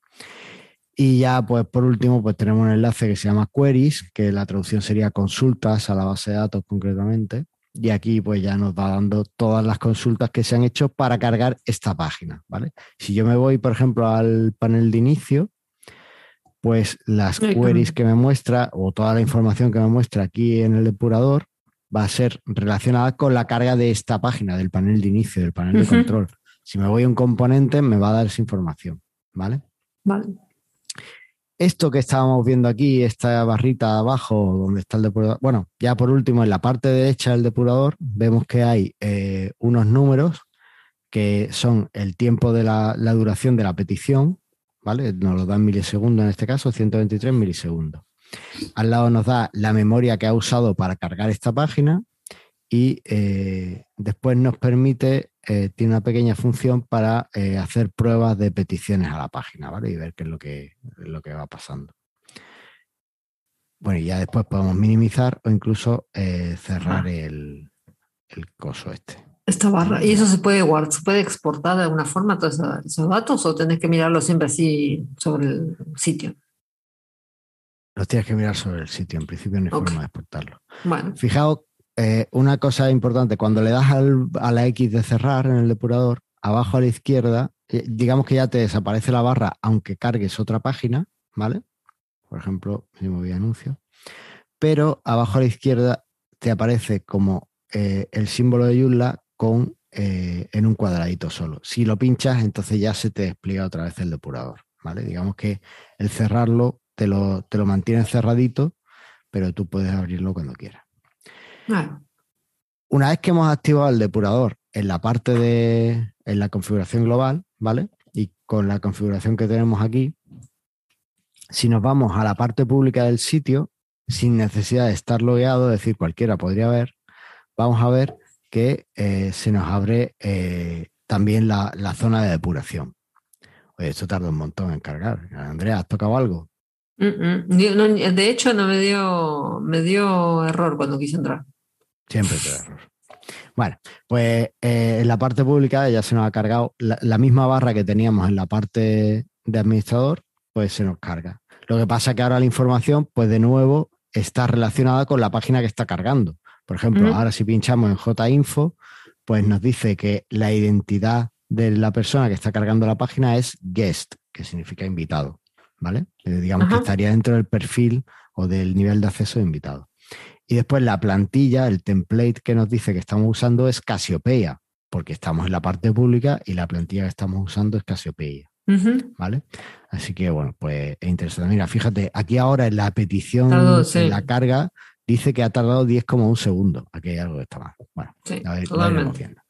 Speaker 1: Y ya, pues por último, pues tenemos un enlace que se llama queries, que la traducción sería consultas a la base de datos concretamente. Y aquí pues ya nos va dando todas las consultas que se han hecho para cargar esta página, ¿vale? Si yo me voy, por ejemplo, al panel de inicio, pues las queries que me muestra o toda la información que me muestra aquí en el depurador va a ser relacionada con la carga de esta página, del panel de inicio, del panel de control. Si me voy a un componente, me va a dar esa información, ¿vale?
Speaker 2: Vale.
Speaker 1: Esto que estábamos viendo aquí, esta barrita abajo donde está el depurador, bueno, ya por último, en la parte derecha del depurador vemos que hay eh, unos números que son el tiempo de la duración de la petición, ¿vale? Nos lo da en milisegundos en este caso, 123 milisegundos. Al lado nos da la memoria que ha usado para cargar esta página y eh, después nos permite, eh, tiene una pequeña función para eh, hacer pruebas de peticiones a la página, ¿vale? Y ver qué es lo que, lo que va pasando. Bueno, y ya después podemos minimizar o incluso cerrar el, el coso este.
Speaker 2: Esta barra. ¿Y eso se puede guardar, se puede exportar de alguna forma todos esos datos o tenés que mirarlo siempre así sobre el sitio?
Speaker 1: Los tienes que mirar sobre el sitio, en principio no hay forma de exportarlo.
Speaker 2: Bueno.
Speaker 1: Fijaos, eh, una cosa importante, cuando le das a la X de cerrar en el depurador, abajo a la izquierda, eh, digamos que ya te desaparece la barra aunque cargues otra página, ¿vale? Por ejemplo, me voy a anuncio. Pero abajo a la izquierda te aparece como eh, el símbolo de Joomla con, eh, en un cuadradito solo. Si lo pinchas, entonces ya se te despliega otra vez el depurador. ¿vale? Digamos que el cerrarlo te lo, te lo mantiene cerradito, pero tú puedes abrirlo cuando quieras. Una vez que hemos activado el depurador en la parte de en la configuración global, ¿vale? Y con la configuración que tenemos aquí, si nos vamos a la parte pública del sitio, sin necesidad de estar logueado, es decir, cualquiera podría ver, vamos a ver que eh, se nos abre eh, también la, zona de depuración. Oye, esto tarda un montón en cargar. Andrea, ¿has tocado algo?
Speaker 2: de hecho, no me dio, me dio error cuando quise entrar.
Speaker 1: Siempre te da error. Bueno, pues eh, en la parte pública ya se nos ha cargado la, misma barra que teníamos en la parte de administrador, pues se nos carga. Lo que pasa es que ahora la información, pues de nuevo, está relacionada con la página que está cargando. Por ejemplo, ahora si pinchamos en JInfo, pues nos dice que la identidad de la persona que está cargando la página es guest, que significa invitado, ¿vale? Eh, digamos que estaría dentro del perfil o del nivel de acceso de invitado. Y después la plantilla, el template que nos dice que estamos usando es Casiopeia, porque estamos en la parte pública y la plantilla que estamos usando es Casiopeia. ¿Vale? Así que bueno, pues es interesante. Mira, fíjate, aquí ahora en la petición, en la carga, dice que ha tardado 10 como un segundo. Aquí hay algo que está mal. Bueno, a ver, viendo.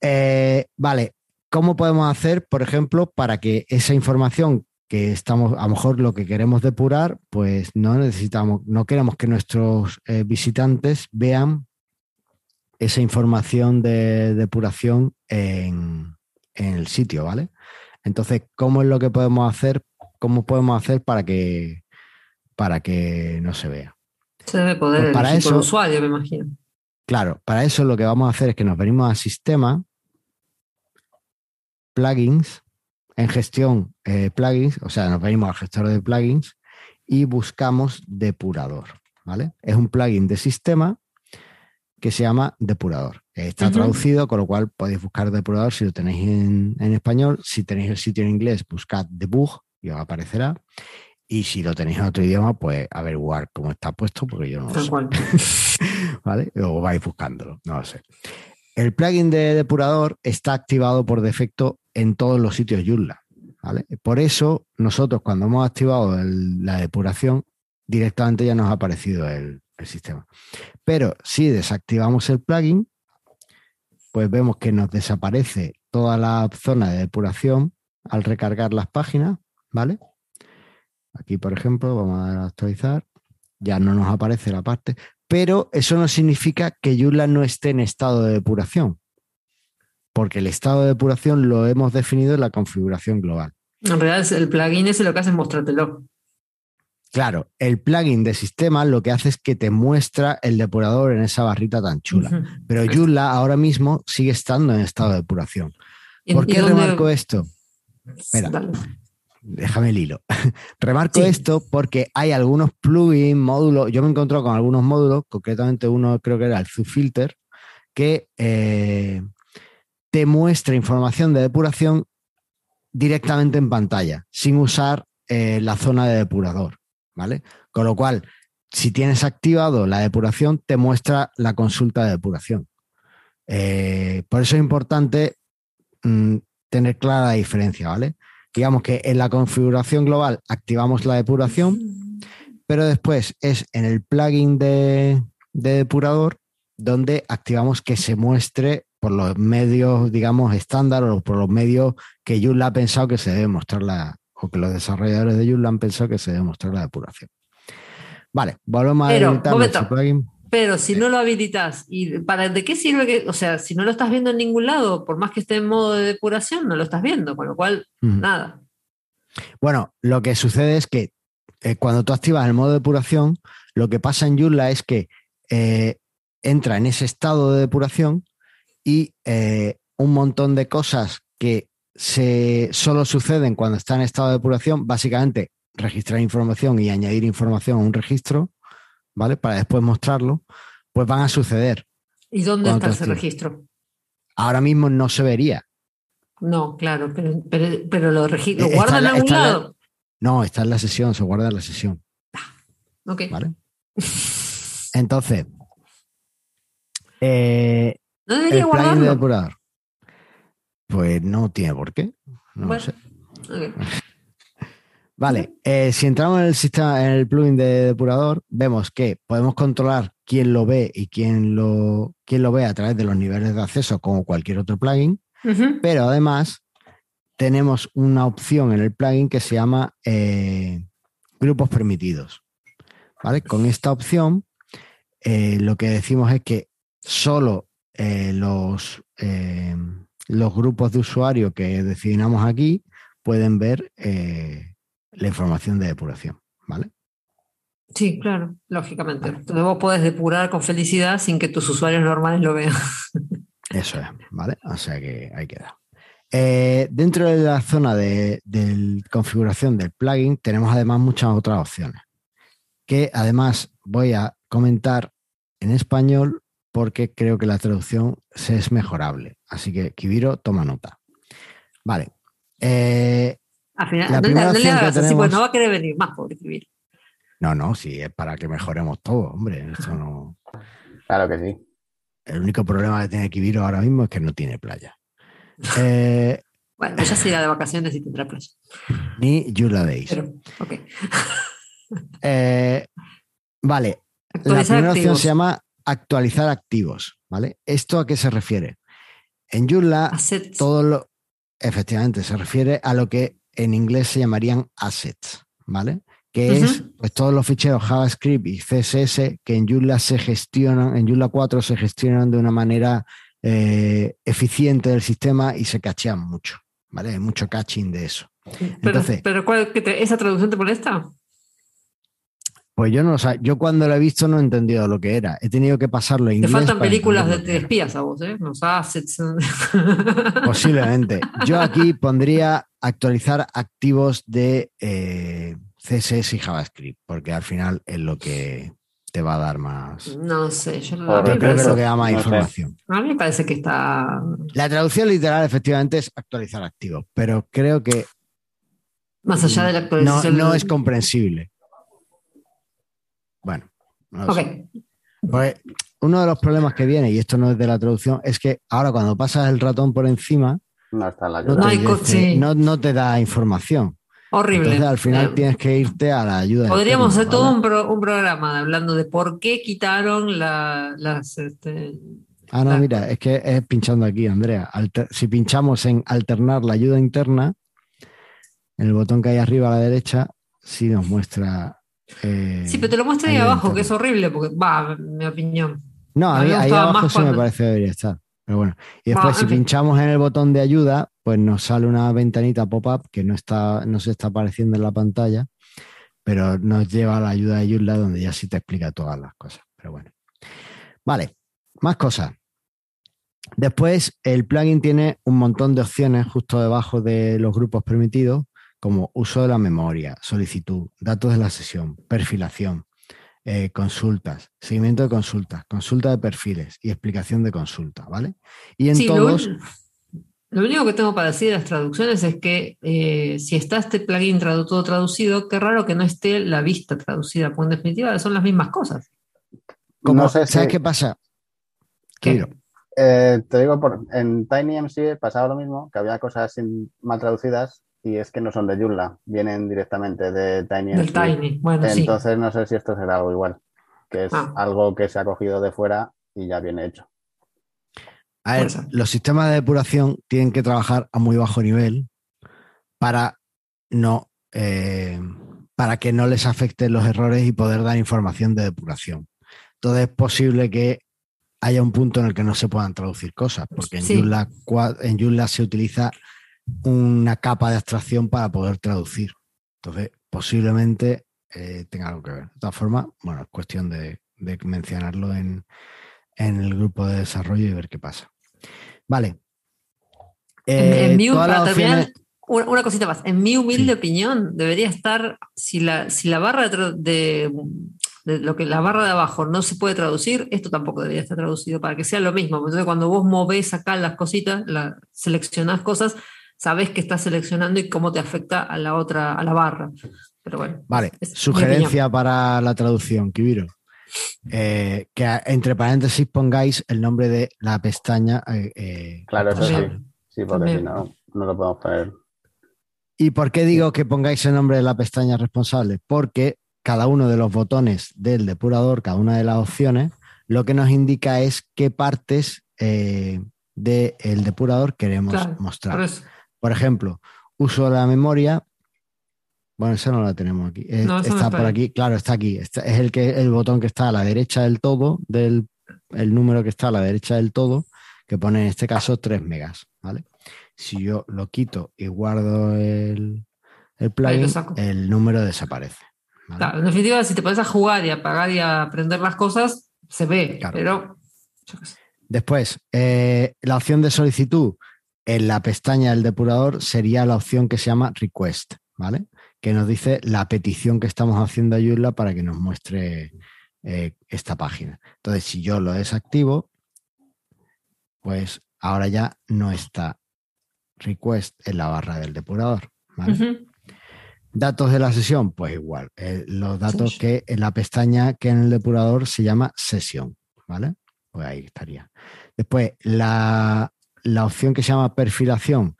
Speaker 1: Eh, vale, ¿cómo podemos hacer, por ejemplo, para que esa información que estamos, a lo mejor lo que queremos depurar, pues no necesitamos, no queremos que nuestros eh, visitantes vean esa información de depuración en, en, el sitio, ¿vale? Entonces, ¿cómo es lo que podemos hacer? ¿Cómo podemos hacer para que, para que no se vea?
Speaker 2: Se debe poder pues para eso, usuario, me imagino.
Speaker 1: Claro, para eso lo que vamos a hacer es que nos venimos a sistema, plugins, en gestión eh, plugins, o sea, nos venimos al gestor de plugins y buscamos depurador, ¿vale? Es un plugin de sistema que se llama depurador. Está traducido, con lo cual podéis buscar depurador si lo tenéis en, español. Si tenéis el sitio en inglés, buscad debug y os aparecerá. Y si lo tenéis en otro idioma, pues averiguar cómo está puesto, porque yo no lo sé. ¿Vale? O vais buscándolo, no lo sé. El plugin de depurador está activado por defecto en todos los sitios Joomla. ¿vale? Por eso, nosotros cuando hemos activado la depuración, directamente ya nos ha aparecido el, sistema. Pero si desactivamos el plugin, pues vemos que nos desaparece toda la zona de depuración al recargar las páginas, ¿vale? Aquí, por ejemplo, vamos a actualizar, ya no nos aparece la parte, pero eso no significa que Joomla no esté en estado de depuración porque el estado de depuración lo hemos definido en la configuración global.
Speaker 2: En realidad el plugin es lo que hace es mostrártelo.
Speaker 1: Claro, el plugin de sistema lo que hace es que te muestra el depurador en esa barrita tan chula. Pero Joomla ahora mismo sigue estando en estado de depuración. ¿Por qué remarco esto? Espera, déjame el hilo. remarco esto porque hay algunos plugins, módulos. Yo me he encontrado con algunos módulos, concretamente uno creo que era el ZooFilter, que eh, te muestra información de depuración directamente en pantalla, sin usar eh, la zona de depurador, ¿vale? Con lo cual, si tienes activado la depuración, te muestra la consulta de depuración. Eh, por eso es importante mm, tener clara la diferencia, ¿vale? Digamos que en la configuración global activamos la depuración, pero después es en el plugin de, de depurador donde activamos que se muestre por los medios, digamos, estándar o por los medios que Joomla ha pensado que se debe mostrar la, o que los desarrolladores de Joomla han pensado que se debe mostrar la depuración. Vale, volvemos a habilitar
Speaker 2: plugin. Pero si no lo habilitas, ¿y para de qué sirve que, o sea, si no lo estás viendo en ningún lado, por más que esté en modo de depuración, no lo estás viendo, con lo cual, nada.
Speaker 1: Bueno, lo que sucede es que eh, cuando tú activas el modo de depuración, lo que pasa en Joomla es que eh, entra en ese estado de depuración y eh, un montón de cosas que se, solo suceden cuando está en estado de depuración, básicamente registrar información y añadir información a un registro, ¿vale? Para después mostrarlo, pues van a suceder.
Speaker 2: ¿Y dónde está ese registro?
Speaker 1: Ahora mismo no se vería.
Speaker 2: No, claro, pero, pero, lo, registro, ¿lo guardan en algún lado.
Speaker 1: no, está en la sesión, se guarda en la sesión.
Speaker 2: Ah, ok.
Speaker 1: ¿Vale? Entonces, eh,
Speaker 2: ¿No debería guardarlo? depurador.
Speaker 1: Pues no tiene por qué. No sé. Vale, eh, si entramos en el sistema, en el plugin de depurador, vemos que podemos controlar quién lo ve y quién lo, quién lo ve a través de los niveles de acceso, como cualquier otro plugin. Pero además tenemos una opción en el plugin que se llama eh, grupos permitidos. ¿Vale? Con esta opción, eh, lo que decimos es que solo los, los grupos de usuarios que designamos aquí pueden ver eh, la información de depuración, ¿vale?
Speaker 2: Sí, claro, lógicamente. Entonces vos podés depurar con felicidad sin que tus usuarios normales lo vean.
Speaker 1: Eso es, ¿vale? O sea que ahí queda. dentro de la zona de, de, configuración del plugin tenemos además muchas otras opciones que además voy a comentar en español porque creo que la traducción es mejorable. Así que, Kibiro, toma nota. Vale. Eh,
Speaker 2: Al final, la no, primera no, no así, pues no va a querer venir más, por Kibiro.
Speaker 1: No, no, sí, es para que mejoremos todo, hombre. Esto no...
Speaker 3: Claro que sí.
Speaker 1: El único problema que tiene Kibiro ahora mismo es que no tiene playa. Eh,
Speaker 2: bueno, ella se irá de vacaciones y tendrá playa.
Speaker 1: Ni Yula Days.
Speaker 2: Pero, ok.
Speaker 1: eh, vale. la primera opción se llama actualizar activos, ¿vale? ¿Esto a qué se refiere? En Joomla, todo lo, efectivamente, se refiere a lo que en inglés se llamarían assets, ¿vale? Que es pues, todos los ficheros JavaScript y CSS que en Joomla se gestionan, en Joomla 4 se gestionan de una manera eh, eficiente del sistema y se cachean mucho, ¿vale? Hay mucho caching de eso.
Speaker 2: Pero, pero ¿esa traducción te molesta?
Speaker 1: Pues yo no, o sea, yo cuando lo he visto no he entendido lo que era. He tenido que pasarlo en inglés.
Speaker 2: Te faltan películas de, espías a vos, ¿eh? Los assets.
Speaker 1: Posiblemente. Yo aquí pondría actualizar activos de eh, CSS y JavaScript, porque al final es lo que te va a dar más.
Speaker 2: No sé, yo
Speaker 1: no creo que es lo que da más información.
Speaker 2: A mí me parece que está.
Speaker 1: La traducción literal, efectivamente, es actualizar activos, pero creo que.
Speaker 2: Más allá de la actualización.
Speaker 1: No, no es comprensible. Bueno. Pues uno de los problemas que viene, y esto no es de la traducción, es que ahora cuando pasas el ratón por encima,
Speaker 3: no, está la
Speaker 1: no, te, da información.
Speaker 2: Horrible.
Speaker 1: Entonces, al final eh, tienes que irte a la ayuda.
Speaker 2: Podríamos hacer todo un, programa hablando de por qué quitaron las. Este,
Speaker 1: ah, no, mira, es que es pinchando aquí, Andrea. si pinchamos en alternar la ayuda interna, en el botón que hay arriba a la derecha, sí nos muestra
Speaker 2: eh, sí, pero te lo muestra ahí abajo, que es horrible, porque va, mi opinión.
Speaker 1: No, ahí, abajo sí me parece que debería estar. Pero bueno. Y después, si pinchamos en el botón de ayuda, pues nos sale una ventanita pop-up que no, está, no se está apareciendo en la pantalla, pero nos lleva a la ayuda de Joomla donde ya sí te explica todas las cosas. Pero bueno. Vale, más cosas. Después, el plugin tiene un montón de opciones justo debajo de los grupos permitidos como uso de la memoria, solicitud, datos de la sesión, perfilación, eh, consultas, seguimiento de consultas, consulta de perfiles y explicación de consulta, ¿vale? Y en todos...
Speaker 2: Lo, único que tengo para decir de las traducciones es que eh, si está este plugin todo traducido, qué raro que no esté la vista traducida, porque en definitiva son las mismas cosas.
Speaker 1: no sé ¿Sabes qué pasa?
Speaker 3: ¿Qué? Eh, te digo, por, en TinyMC pasaba lo mismo, que había cosas mal traducidas y es que no son de Joomla, vienen directamente de Tiny.
Speaker 2: Del Tiny, bueno,
Speaker 3: Entonces no sé si esto será algo igual, que es ah. algo que se ha cogido de fuera y ya viene hecho.
Speaker 1: A ver, los sistemas de depuración tienen que trabajar a muy bajo nivel para no eh, para que no les afecten los errores y poder dar información de depuración. Entonces es posible que haya un punto en el que no se puedan traducir cosas, porque en, Joomla, en Joomla se utiliza una capa de abstracción para poder traducir. Entonces, posiblemente eh, tenga algo que ver. De todas formas, bueno, es cuestión de, mencionarlo en, el grupo de desarrollo y ver qué pasa. Vale.
Speaker 2: en, eh, una, cosita más. En mi humilde opinión, debería estar, si la, si la barra de, lo que la barra de abajo no se puede traducir, esto tampoco debería estar traducido para que sea lo mismo. Entonces, cuando vos movés acá las cositas, la, seleccionás cosas, sabes que estás seleccionando y cómo te afecta a la otra, a la barra. Pero bueno.
Speaker 1: Vale, sugerencia para la traducción, Kibiro. Eh, que entre paréntesis pongáis el nombre de la pestaña. Eh,
Speaker 3: eh, claro, eso sí. Sí, porque si no, no lo podemos poner.
Speaker 1: ¿Y por qué digo que pongáis el nombre de la pestaña responsable? Porque cada uno de los botones del depurador, cada una de las opciones, lo que nos indica es qué partes del depurador queremos mostrar. Por ejemplo, uso la memoria. Bueno, esa no la tenemos aquí. está por aquí, claro, está aquí. es el, que, el botón que está a la derecha del todo, del el número que está a la derecha del todo, que pone en este caso 3 megas. ¿vale? Si yo lo quito y guardo el, el plugin, el número desaparece.
Speaker 2: en definitiva, si te pones a jugar y a apagar y a aprender las cosas, se ve, pero...
Speaker 1: Después, eh, la opción de solicitud en la pestaña del depurador sería la opción que se llama request, ¿vale? Que nos dice la petición que estamos haciendo a Joomla para que nos muestre eh, esta página. Entonces, si yo lo desactivo, pues ahora ya no está request en la barra del depurador, ¿vale? Datos de la sesión, pues igual. Eh, los datos que en la pestaña que en el depurador se llama sesión, ¿vale? Pues ahí estaría. Después, la la opción que se llama perfilación,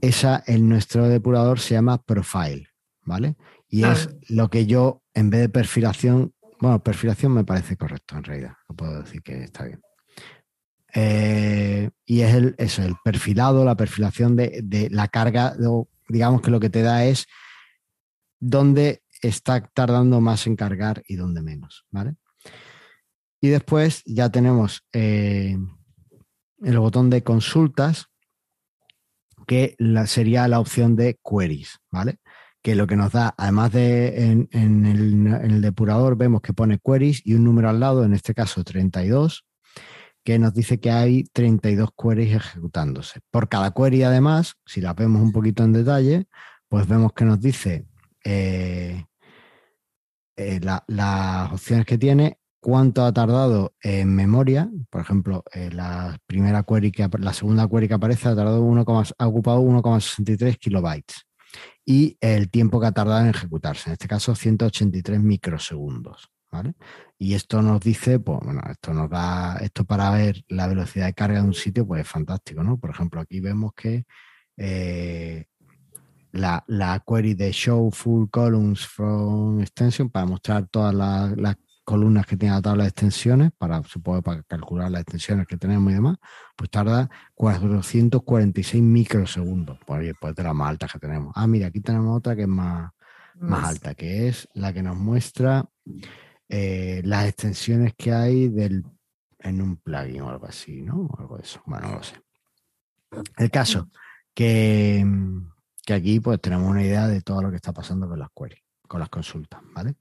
Speaker 1: esa en nuestro depurador se llama profile, ¿vale? Y es lo que yo, en vez de perfilación, bueno, perfilación me parece correcto en realidad, no puedo decir que está bien. Eh, y es el, eso, el perfilado, la perfilación de, de la carga, digamos que lo que te da es dónde está tardando más en cargar y dónde menos, ¿vale? Y después ya tenemos eh, el botón de consultas, que sería la opción de queries, ¿vale? Que lo que nos da, además de en, el, depurador, vemos que pone queries y un número al lado, en este caso 32, que nos dice que hay 32 queries ejecutándose. Por cada query, además, si la vemos un poquito en detalle, pues vemos que nos dice eh, eh, las opciones que tiene, cuánto ha tardado en memoria. Por ejemplo, eh, la primera query que la segunda query que aparece ha tardado 1, ha ocupado 1,63 kilobytes y el tiempo que ha tardado en ejecutarse, en este caso 183 microsegundos. Y esto nos dice, pues bueno, esto nos da, esto para ver la velocidad de carga de un sitio, pues es fantástico, ¿no? Por ejemplo, aquí vemos que eh, la, la, query de show full columns from extension para mostrar todas las, columnas que tiene la tabla de extensiones, para supongo para calcular las extensiones que tenemos y demás, pues tarda 446 microsegundos. Pues, pues de las más altas que tenemos. Ah, mira, aquí tenemos otra que es más, más alta, que es la que nos muestra eh, las extensiones que hay del, en un plugin o algo así, ¿no? algo de eso. Bueno, no lo sé. El caso que, que aquí pues tenemos una idea de todo lo que está pasando con las queries, con las consultas, ¿vale?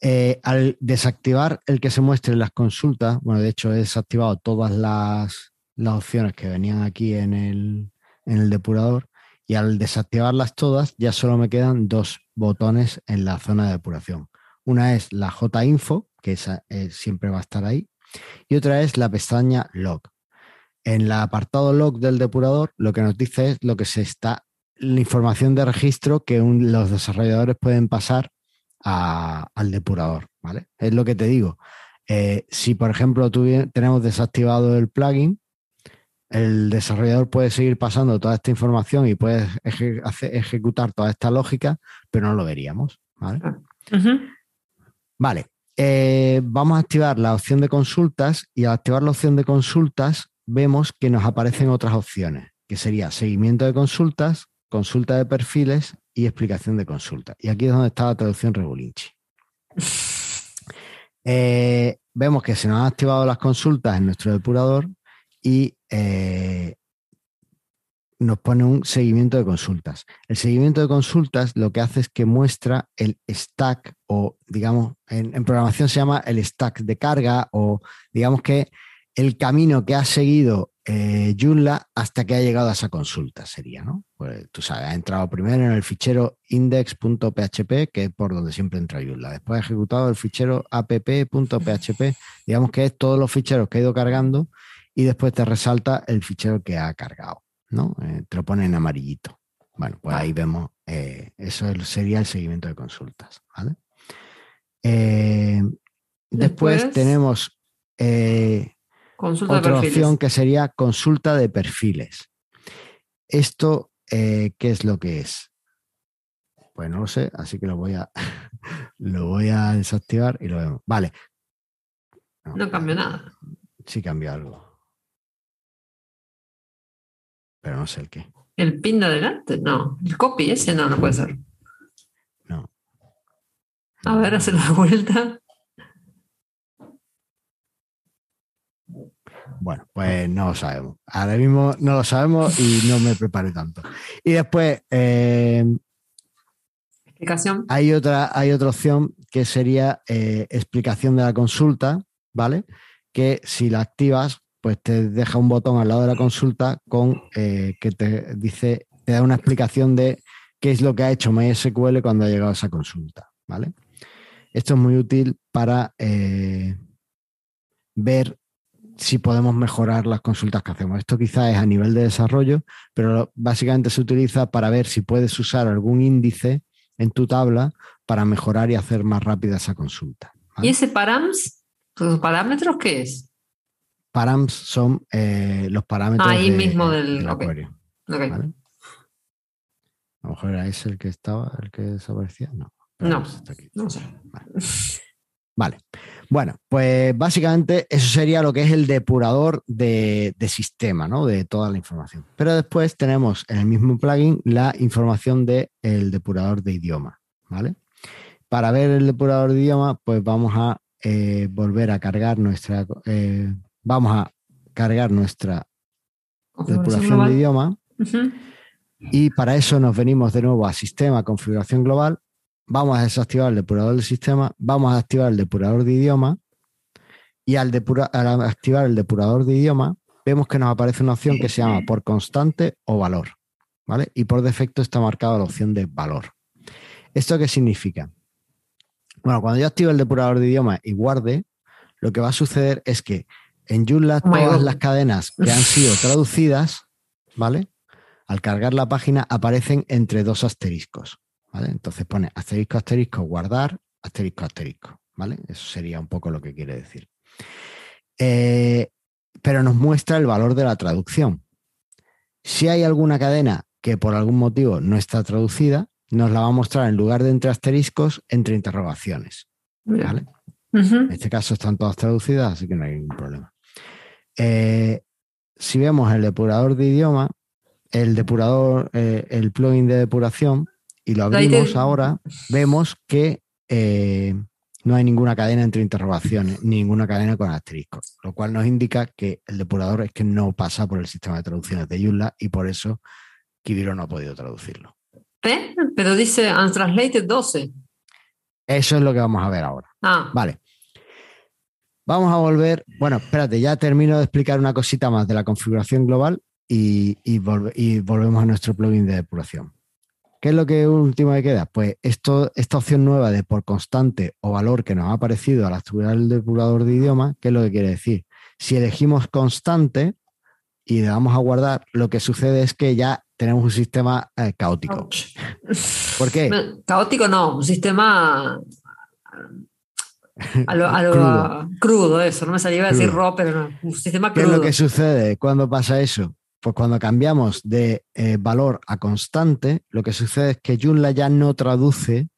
Speaker 1: Eh, al desactivar el que se muestre las consultas, bueno, de hecho he desactivado todas las, las opciones que venían aquí en el, en el depurador y al desactivarlas todas ya solo me quedan dos botones en la zona de depuración. Una es la JInfo, que eh, siempre va a estar ahí, y otra es la pestaña Log. En el apartado Log del depurador, lo que nos dice es lo que se está, la información de registro que los desarrolladores pueden pasar al depurador, ¿vale? Es lo que te digo. Eh, si, por ejemplo, tenemos desactivado el plugin, el desarrollador puede seguir pasando toda esta información y puede ejecutar toda esta lógica, pero no lo veríamos, ¿vale? Vale, eh, vamos a activar la opción de consultas y al activar la opción de consultas vemos que nos aparecen otras opciones, que sería seguimiento de consultas, consulta de perfiles y explicación de consultas. Y aquí es donde está la traducción Regulinchi. Eh, vemos que se nos han activado las consultas en nuestro depurador y eh, nos pone un seguimiento de consultas. El seguimiento de consultas lo que hace es que muestra el stack o, digamos, en, programación se llama el stack de carga o, digamos que el camino que ha seguido eh, Joomla hasta que ha llegado a esa consulta sería, ¿no? Pues tú sabes, ha entrado primero en el fichero index.php, que es por donde siempre entra Joomla. Después ha ejecutado el fichero app.php, digamos que es todos los ficheros que ha ido cargando y después te resalta el fichero que ha cargado. ¿no? Eh, te lo pone en amarillito. Bueno, pues ahí vemos, eh, eso sería el seguimiento de consultas, ¿vale? Eh, después, tenemos otra opción que sería consulta de perfiles. Esto, ¿qué es lo que es? Pues no lo sé, así que lo voy a, lo voy a desactivar y lo vemos. Vale.
Speaker 2: No, no cambió nada.
Speaker 1: Sí cambió algo pero no sé el qué.
Speaker 2: ¿El pin de adelante? No. ¿El copy ese? No, no puede ser.
Speaker 1: No.
Speaker 2: A ver, hace la vuelta.
Speaker 1: Bueno, pues no lo sabemos. Ahora mismo no lo sabemos y no me preparé tanto. Y después. Eh,
Speaker 2: explicación.
Speaker 1: Hay otra, hay otra opción que sería eh, explicación de la consulta, ¿vale? Que si la activas, pues te deja un botón al lado de la consulta con eh, que te dice, te da una explicación de qué es lo que ha hecho MySQL cuando ha llegado a esa consulta, ¿vale? Esto es muy útil para eh, ver si podemos mejorar las consultas que hacemos. Esto quizás es a nivel de desarrollo, pero básicamente se utiliza para ver si puedes usar algún índice en tu tabla para mejorar y hacer más rápida esa consulta.
Speaker 2: ¿Y ese params, los parámetros qué es?
Speaker 1: params son eh, los parámetros
Speaker 2: Ahí mismo del,
Speaker 1: A lo mejor era ese el que estaba, el que desaparecía. No.
Speaker 2: No, no sé.
Speaker 1: Vale. Bueno, pues básicamente eso sería lo que es el depurador de, sistema, ¿no? De toda la información. Pero después tenemos en el mismo plugin la información del depurador de idioma, ¿vale? Para ver el depurador de idioma, pues vamos a eh, volver a cargar nuestra, eh, vamos a cargar nuestra depuración de idioma. Y para eso nos venimos de nuevo a sistema, configuración global. Vamos a desactivar el depurador del sistema, vamos a activar el depurador de idioma. Y al, al activar el depurador de idioma, vemos que nos aparece una opción que se llama por constante o valor. ¿Vale? Y por defecto está marcada la opción de valor. ¿Esto qué significa? Bueno, cuando yo activo el depurador de idioma y guarde, lo que va a suceder es que en Joomla todas las cadenas que han sido traducidas, ¿vale? Al cargar la página aparecen entre dos asteriscos, ¿vale? Entonces pone asterisco, asterisco, guardar, asterisco, asterisco, ¿vale? Eso sería un poco lo que quiere decir. Eh, pero nos muestra el valor de la traducción. Si hay alguna cadena que por algún motivo no está traducida, nos la va a mostrar en lugar de entre asteriscos, entre interrogaciones. ¿vale? En este caso están todas traducidas, así que no hay ningún problema. Eh, si vemos el depurador de idioma, el depurador, eh, el plugin de depuración, y lo abrimos ahora, vemos que eh, no hay ninguna cadena entre interrogaciones, ninguna cadena con asteriscos, lo cual nos indica que el depurador es que no pasa por el sistema de traducciones de Joomla y por eso Kibiro no ha podido traducirlo.
Speaker 2: ¿Eh? Pero dice Untranslated 12.
Speaker 1: Eso es lo que vamos a ver ahora. Ah. Vale. Vamos a volver. Bueno, espérate, ya termino de explicar una cosita más de la configuración global y, y, volvemos a nuestro plugin de depuración. ¿Qué es lo que último que queda? Pues esto, esta opción nueva de por constante o valor que nos ha aparecido al activar el depurador de idioma, ¿qué es lo que quiere decir? Si elegimos constante y le damos a guardar, lo que sucede es que ya tenemos un sistema eh, caótico. ¿Por qué?
Speaker 2: caótico no, un sistema a lo, crudo. eso, no me salía a decir raw, pero no, un sistema crudo.
Speaker 1: ¿Qué es lo que sucede cuando pasa eso? Pues cuando cambiamos de eh, valor a constante, lo que sucede es que Joomla ya no traduce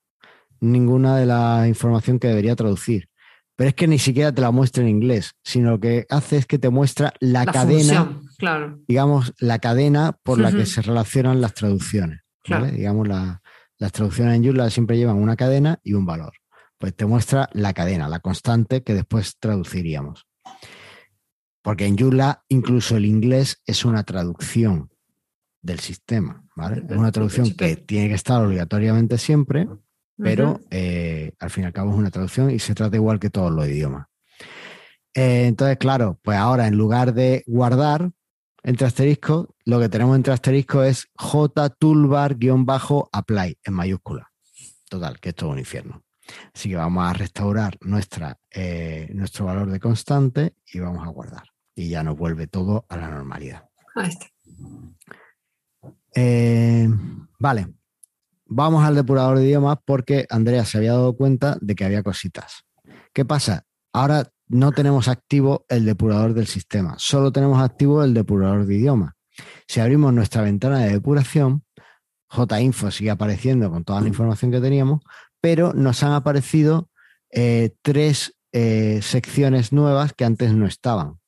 Speaker 1: ninguna de la información que debería traducir. Pero es que ni siquiera te la muestra en inglés, sino lo que hace es que te muestra la, cadena,
Speaker 2: claro.
Speaker 1: digamos, la cadena por la que se relacionan las traducciones. Digamos, las traducciones en Joomla siempre llevan una cadena y un valor. Pues te muestra la cadena, la constante que después traduciríamos. Porque en Joomla incluso el inglés es una traducción del sistema, ¿vale? Es una traducción que tiene que estar obligatoriamente siempre, pero eh, al fin y al cabo es una traducción y se trata igual que todos los idiomas. Eh, entonces, claro, pues ahora en lugar de guardar entre asteriscos, lo que tenemos entre asteriscos es J apply en mayúscula. Total, que esto es un infierno. Así que vamos a restaurar nuestra, eh, nuestro valor de constante y vamos a guardar. Y ya nos vuelve todo a la normalidad.
Speaker 2: Ahí está.
Speaker 1: vale, vamos al depurador de idiomas porque Andrea se había dado cuenta de que había cositas. ¿Qué pasa? Ahora no tenemos activo el depurador del sistema, solo tenemos activo el depurador de idiomas. Si abrimos nuestra ventana de depuración, JInfo sigue apareciendo con toda la información que teníamos, pero nos han aparecido eh, tres eh, secciones nuevas que antes no estaban.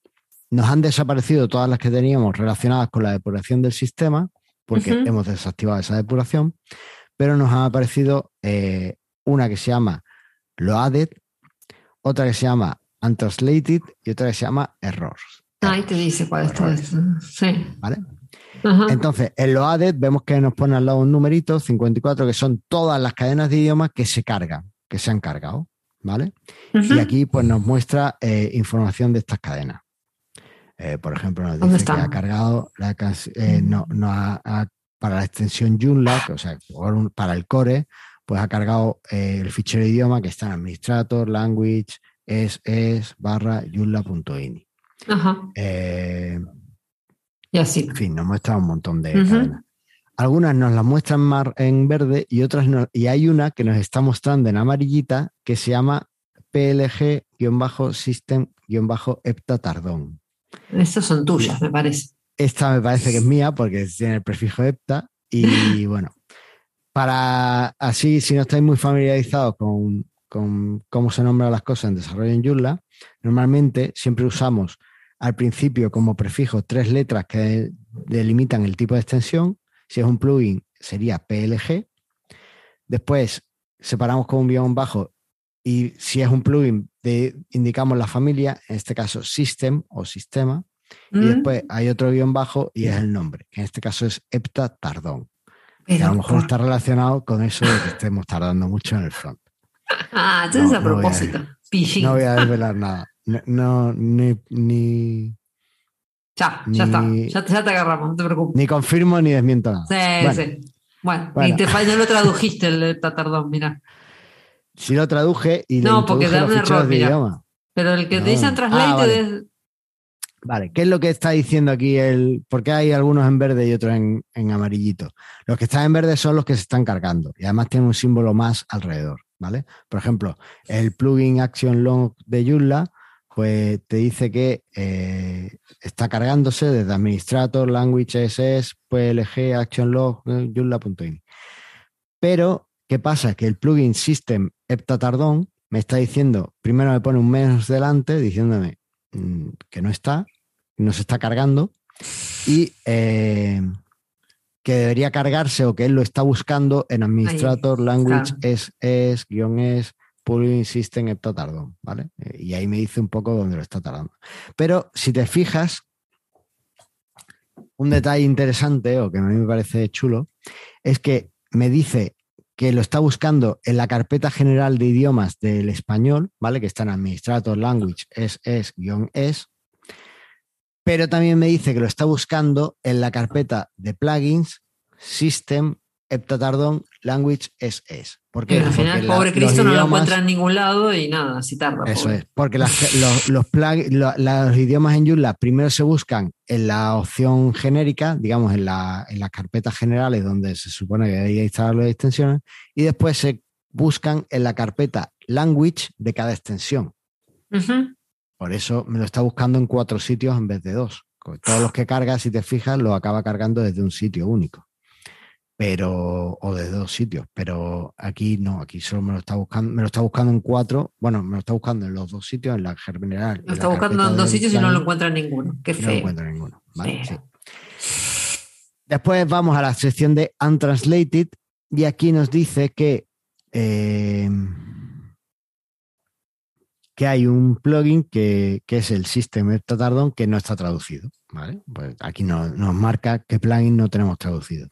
Speaker 1: Nos han desaparecido todas las que teníamos relacionadas con la depuración del sistema, porque hemos desactivado esa depuración, pero nos ha aparecido eh, una que se llama Loaded, otra que se llama Untranslated y otra que se llama Errors.
Speaker 2: Ahí te dice cuál es todo eso. Sí.
Speaker 1: ¿Vale? Entonces, en Loaded vemos que nos pone al lado un numerito, 54, que son todas las cadenas de idiomas que se cargan, que se han cargado. ¿Vale? Y aquí pues nos muestra eh, información de estas cadenas. Eh, por ejemplo, nos dice que ha cargado la no, no ha, para la extensión Joomla, o sea, para el core, pues ha cargado eh, el fichero de idioma que está en administrator, language, es, es, barra, joomla.ini.
Speaker 2: Ajá.
Speaker 1: Eh,
Speaker 2: y así.
Speaker 1: En fin, nos muestra un montón de cadenas. Algunas nos las muestran más en verde y otras no. Y hay una que nos está mostrando en amarillita que se llama PLG-System-Hepta Tardón.
Speaker 2: Estas son tuyas, me parece.
Speaker 1: Esta me parece que es mía porque tiene el prefijo hepta. Y bueno, para así, si no estáis muy familiarizados con, con cómo se nombran las cosas en desarrollo en Joomla, normalmente siempre usamos al principio como prefijo tres letras que delimitan el tipo de extensión. Si es un plugin, sería PLG. Después separamos con un guion bajo y si es un plugin, indicamos la familia, en este caso system o sistema. Y mm. después hay otro guion bajo y es el nombre, que en este caso es Epta Tardón. que a lo mejor está relacionado con eso de que estemos tardando mucho en el front.
Speaker 2: Ah, entonces a propósito.
Speaker 1: No voy a desvelar nada. No, ni, ni.
Speaker 2: Ya, ya está. Ya, te agarramos, no te preocupes.
Speaker 1: Ni confirmo ni desmiento nada.
Speaker 2: Sí, bueno, sí. Bueno, y te, no lo tradujiste el tatardón, mira.
Speaker 1: Si lo traduje y
Speaker 2: No, porque da un error, mira. Pero el que te dicen translate
Speaker 1: ah, vale. ¿qué es lo que está diciendo aquí? El, ¿Por qué hay algunos en verde y otros en, en amarillito? Los que están en verde son los que se están cargando y además tienen un símbolo más alrededor. ¿vale? Por ejemplo, el plugin Action Log de Joomla, pues te dice que eh, está cargándose desde Administrator, Language SS, PLG, Action Log, eh, Joomla.ini. Pero, ¿qué pasa? Que el plugin System Tardón me está diciendo, primero me pone un menos delante, diciéndome mm, que no está, no se está cargando, y eh, que debería cargarse o que él lo está buscando en Administrator Language es, es, guion es, Pulling System tardón, ¿vale? Y ahí me dice un poco dónde lo está tardando. Pero si te fijas, un detalle interesante o que a mí me parece chulo es que me dice que lo está buscando en la carpeta general de idiomas del español, ¿vale? Que está en Administrator Language es, es, guion es, pero también me dice que lo está buscando en la carpeta de plugins, System, Heptatardon, Language SS.
Speaker 2: ¿Por qué? al final, pobre Cristo no lo encuentra en ningún lado y nada, si tarda.
Speaker 1: Eso es, porque los, los, los, idiomas en Joomla primero se buscan en la opción genérica, digamos, en, la, en las carpetas generales donde se supone que hay que instalar las extensiones, y después se buscan en la carpeta language de cada extensión. Por eso me lo está buscando en cuatro sitios en vez de dos. Todos los que carga, si te fijas, lo acaba cargando desde un sitio único. Pero, o desde dos sitios. Pero aquí no, aquí solo me lo está buscando, me lo está buscando en cuatro. Bueno, me lo está buscando en los dos sitios, en la general.
Speaker 2: Lo está buscando en dos sitios y no lo encuentra en ninguno. Qué feo.
Speaker 1: No lo encuentra en ninguno. Después vamos a la sección de Untranslated y aquí nos dice que eh, que hay un plugin que, es el System Tardón que no está traducido. ¿vale? Pues aquí nos marca qué plugin no tenemos traducido.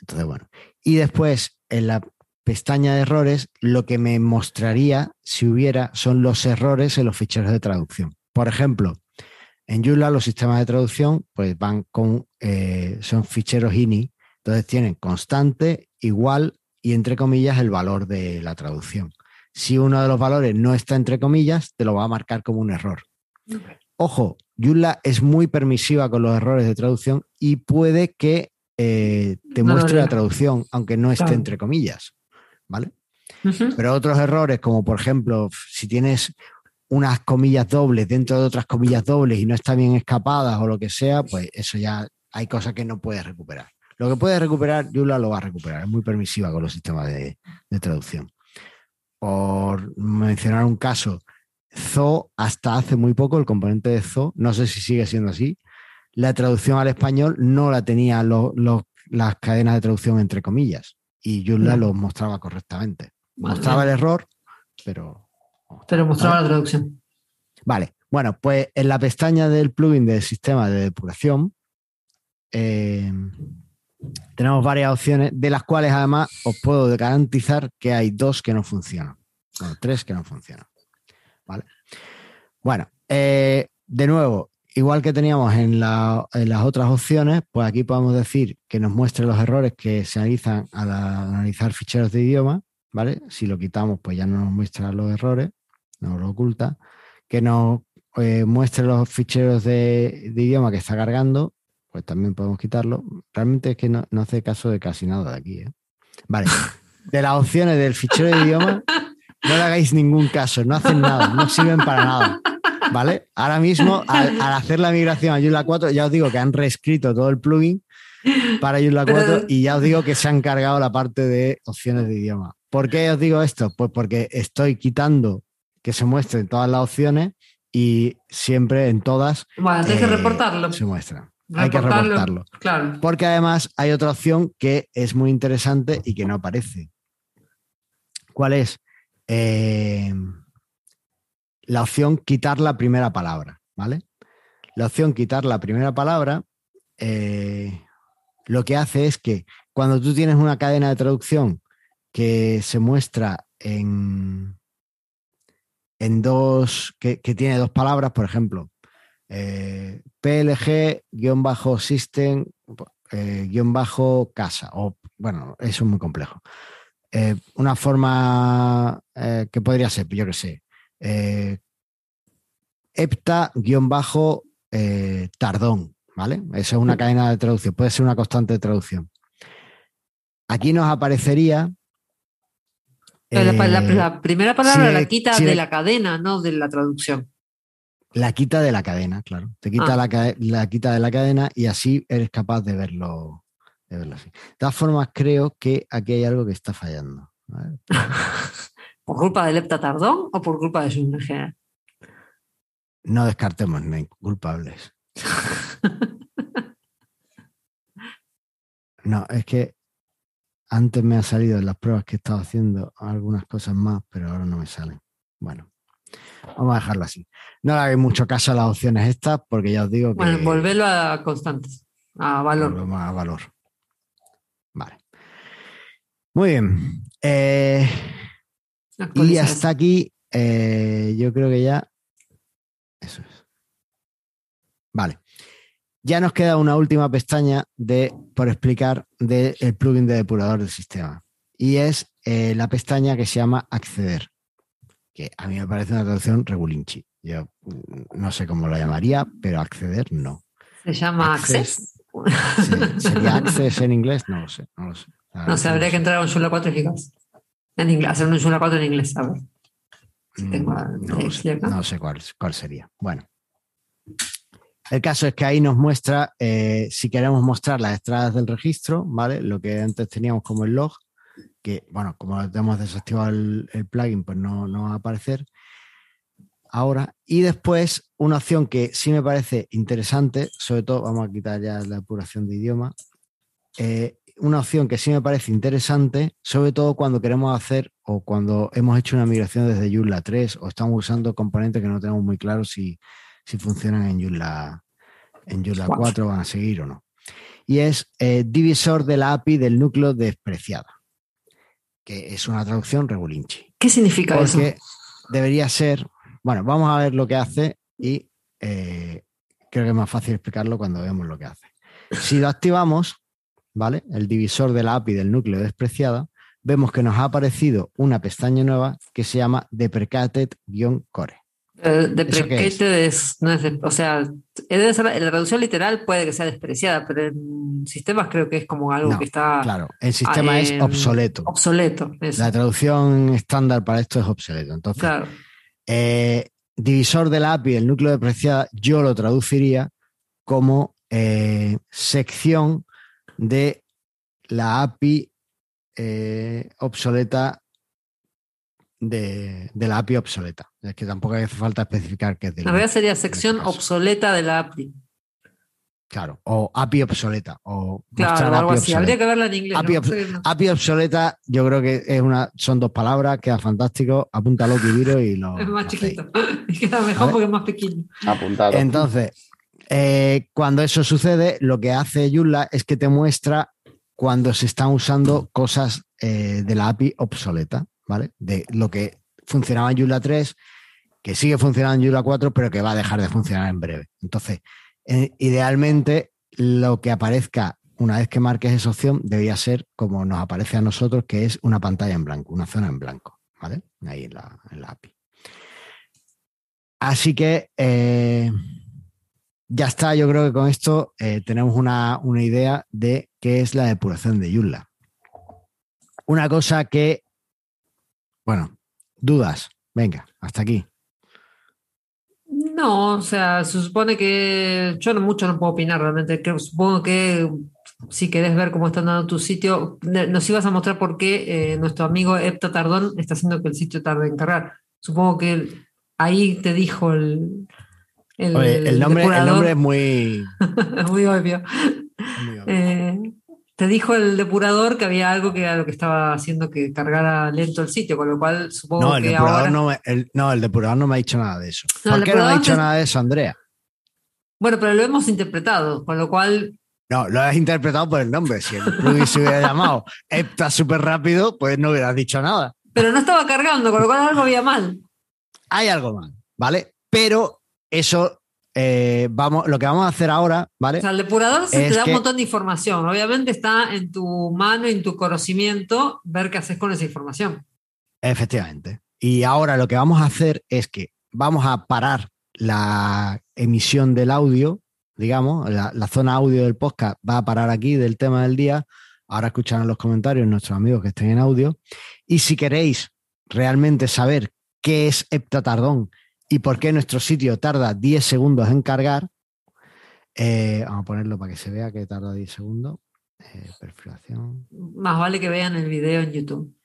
Speaker 1: Entonces, bueno. Y después, en la pestaña de errores, lo que me mostraría, si hubiera, son los errores en los ficheros de traducción. Por ejemplo, en Joomla los sistemas de traducción pues van con, eh, son ficheros INI, entonces tienen constante, igual y entre comillas el valor de la traducción si uno de los valores no está entre comillas, te lo va a marcar como un error. Ojo, Joomla es muy permisiva con los errores de traducción y puede que eh, te muestre la traducción, aunque no esté entre comillas. ¿Vale? Pero otros errores, como por ejemplo, si tienes unas comillas dobles dentro de otras comillas dobles y no están bien escapadas o lo que sea, pues eso ya hay cosas que no puedes recuperar. Lo que puedes recuperar, Joomla lo va a recuperar. Es muy permisiva con los sistemas de traducción por mencionar un caso, Zo, hasta hace muy poco, el componente de Zo, no sé si sigue siendo así, la traducción al español no la tenía las cadenas de traducción entre comillas y Joomla lo mostraba correctamente. Mostraba el error, pero...
Speaker 2: Pero mostraba la traducción.
Speaker 1: Vale, bueno, pues en la pestaña del plugin del sistema de depuración, eh, tenemos varias opciones, de las cuales además os puedo garantizar que hay dos que no funcionan. Bueno, tres que no funcionan. ¿Vale? Bueno, eh, de nuevo, igual que teníamos en, las otras opciones, pues aquí podemos decir que nos muestre los errores que se analizan al analizar ficheros de idioma, ¿vale? Si lo quitamos, pues ya no nos muestra los errores, nos lo oculta. Que nos eh, muestre los ficheros de, de, idioma que está cargando pues también podemos quitarlo. Realmente es que no, hace caso de casi nada de aquí. ¿eh? Vale. De las opciones del fichero de idioma, no le hagáis ningún caso, no hacen nada, no sirven para nada. ¿Vale? Ahora mismo, al, hacer la migración a Joomla 4, ya os digo que han reescrito todo el plugin para Joomla 4 y ya os digo que se han cargado la parte de opciones de idioma. ¿Por qué os digo esto? Pues porque estoy quitando que se muestren todas las opciones y siempre en todas.
Speaker 2: Bueno, que reportarlo.
Speaker 1: Se muestran. Hay que reportarlo.
Speaker 2: Claro.
Speaker 1: Porque además hay otra opción que es muy interesante y que no aparece. ¿Cuál es? Eh, la opción quitar la primera palabra, ¿vale? La opción quitar la primera palabra eh, lo que hace es que cuando tú tienes una cadena de traducción que se muestra en, en dos, que, tiene dos palabras, por ejemplo, eh, PLG-system eh, o bueno, eso es muy complejo. Eh, una forma que podría ser, yo que sé, EPTA-tardón, ¿vale? Esa es una cadena de traducción, puede ser una constante de traducción. Aquí nos aparecería
Speaker 2: la, primera palabra la quita de la cadena, no de la traducción.
Speaker 1: La quita de la cadena, claro. Te quita ah. la, quita de la cadena y así eres capaz de verlo, de verlo así. De todas formas, creo que aquí hay algo que está fallando.
Speaker 2: ¿Por culpa del Lepta Tardón o por culpa de su energía?
Speaker 1: No descartemos culpables. no, es que antes me ha salido en las pruebas que he estado haciendo algunas cosas más, pero ahora no me salen. Bueno, vamos a dejarlo así. No le hagáis mucho caso a las opciones estas, porque ya os digo que.
Speaker 2: Bueno, volverlo a constantes, a valor.
Speaker 1: a valor. Vale. Muy bien. Eh, y hasta aquí, eh, yo creo que ya. Eso es. Vale. Ya nos queda una última pestaña de, por explicar del plugin de depurador del sistema. Y es eh, la pestaña que se llama Acceder, que a mí me parece una traducción regulinchi. Yo mm, no sé cómo lo llamaría, pero acceder no.
Speaker 2: ¿Se llama Access?
Speaker 1: ¿Sería Access en inglés? No lo sé. No, lo sé.
Speaker 2: no sé, habría que entrar a un Joomla 4 eficaz. En inglés, hacer un Joomla 4 en inglés, a ver.
Speaker 1: Mm, no, sé, no sé cuál, cuál sería. Bueno, el caso es que ahí nos muestra, eh, si queremos mostrar las entradas del registro, ¿vale? Lo que antes teníamos como el log, que, bueno, como hemos desactivado el, plugin, pues no, va a aparecer ahora. Y después, una opción que sí me parece interesante, sobre todo, vamos a quitar ya la apuración de idioma, eh, una opción que sí me parece interesante, sobre todo cuando queremos hacer o cuando hemos hecho una migración desde Joomla 3 o estamos usando componentes que no tenemos muy claros si si funcionan en Joomla, en 4 van a seguir o no. Y es eh, divisor de la API del núcleo despreciada, que es una traducción regulinchi.
Speaker 2: ¿Qué significa
Speaker 1: Porque debería ser, bueno, vamos a ver lo que hace y eh, creo que es más fácil explicarlo cuando veamos lo que hace. Si lo activamos, ¿vale? El divisor de la API del núcleo despreciada, vemos que nos ha aparecido una pestaña nueva que se llama deprecated-core.
Speaker 2: Deprecated es, no es o sea, la traducción literal puede que sea despreciada, pero en sistemas creo que es como algo que está.
Speaker 1: Claro, el sistema es obsoleto.
Speaker 2: Obsoleto.
Speaker 1: La traducción estándar para esto es obsoleto. Entonces, eh, divisor de la API, el núcleo depreciada, yo lo traduciría como eh, sección de la API obsoleta de, la API obsoleta. Es que tampoco hace falta especificar qué es de
Speaker 2: la verdad sería sección obsoleta de la API.
Speaker 1: Claro, o API obsoleta. O
Speaker 2: claro, algo así. Habría que verla en inglés.
Speaker 1: API, obsoleta, yo creo que es una, son dos palabras, queda fantástico. Apúntalo, Kibiro, y lo.
Speaker 2: Es más chiquito. queda mejor porque es más pequeño.
Speaker 3: Apuntado.
Speaker 1: Entonces, eh, cuando eso sucede, lo que hace Joomla es que te muestra cuando se están usando cosas eh, de la API obsoleta. ¿vale? De lo que funcionaba en Joomla 3, que sigue funcionando en Joomla 4, pero que va a dejar de funcionar en breve. Entonces, eh, idealmente, lo que aparezca una vez que marques esa opción debería ser como nos aparece a nosotros, que es una pantalla en blanco, una zona en blanco, ¿vale? Ahí en la, API. Así que eh, ya está, yo creo que con esto eh, tenemos una, una, idea de qué es la depuración de Joomla. Una cosa que bueno, dudas. Venga, hasta aquí.
Speaker 2: No, o sea, se supone que yo no mucho no puedo opinar realmente. Que supongo que si querés ver cómo está andando tu sitio, nos ibas a mostrar por qué eh, nuestro amigo Epta Tardón está haciendo que el sitio tarde en cargar. Supongo que ahí te dijo el.
Speaker 1: El, nombre, el nombre, es muy.
Speaker 2: muy obvio. Eh, te dijo el depurador que había algo que era lo que estaba haciendo que cargara lento el sitio, con lo cual supongo
Speaker 1: no, el
Speaker 2: que
Speaker 1: depurador No el, no, el depurador no me ha dicho nada de eso. ¿Por qué no me ha dicho nada de eso, Andrea?
Speaker 2: Bueno, pero lo hemos interpretado, con lo cual
Speaker 1: no, lo has interpretado por el nombre. Si el plugin se hubiera llamado Epta súper rápido, pues no hubieras dicho nada.
Speaker 2: Pero no estaba cargando, con lo cual algo había mal.
Speaker 1: Hay algo mal, ¿vale? Pero eso, eh, vamos, lo que vamos a hacer ahora, ¿vale?
Speaker 2: O sea, el depurador se te da un montón de información. Obviamente está en tu mano, en tu conocimiento, ver qué haces con esa información.
Speaker 1: Efectivamente. Y ahora lo que vamos a hacer es que vamos a parar la emisión del audio digamos, la, zona audio del podcast va a parar aquí del tema del día. Ahora escucharán los comentarios nuestros amigos que estén en audio. Y si queréis realmente saber qué es heptatardón y por qué nuestro sitio tarda 10 segundos en cargar, eh, vamos a ponerlo para que se vea que tarda 10 segundos. Eh, perfilación.
Speaker 2: Más vale que vean el video en YouTube.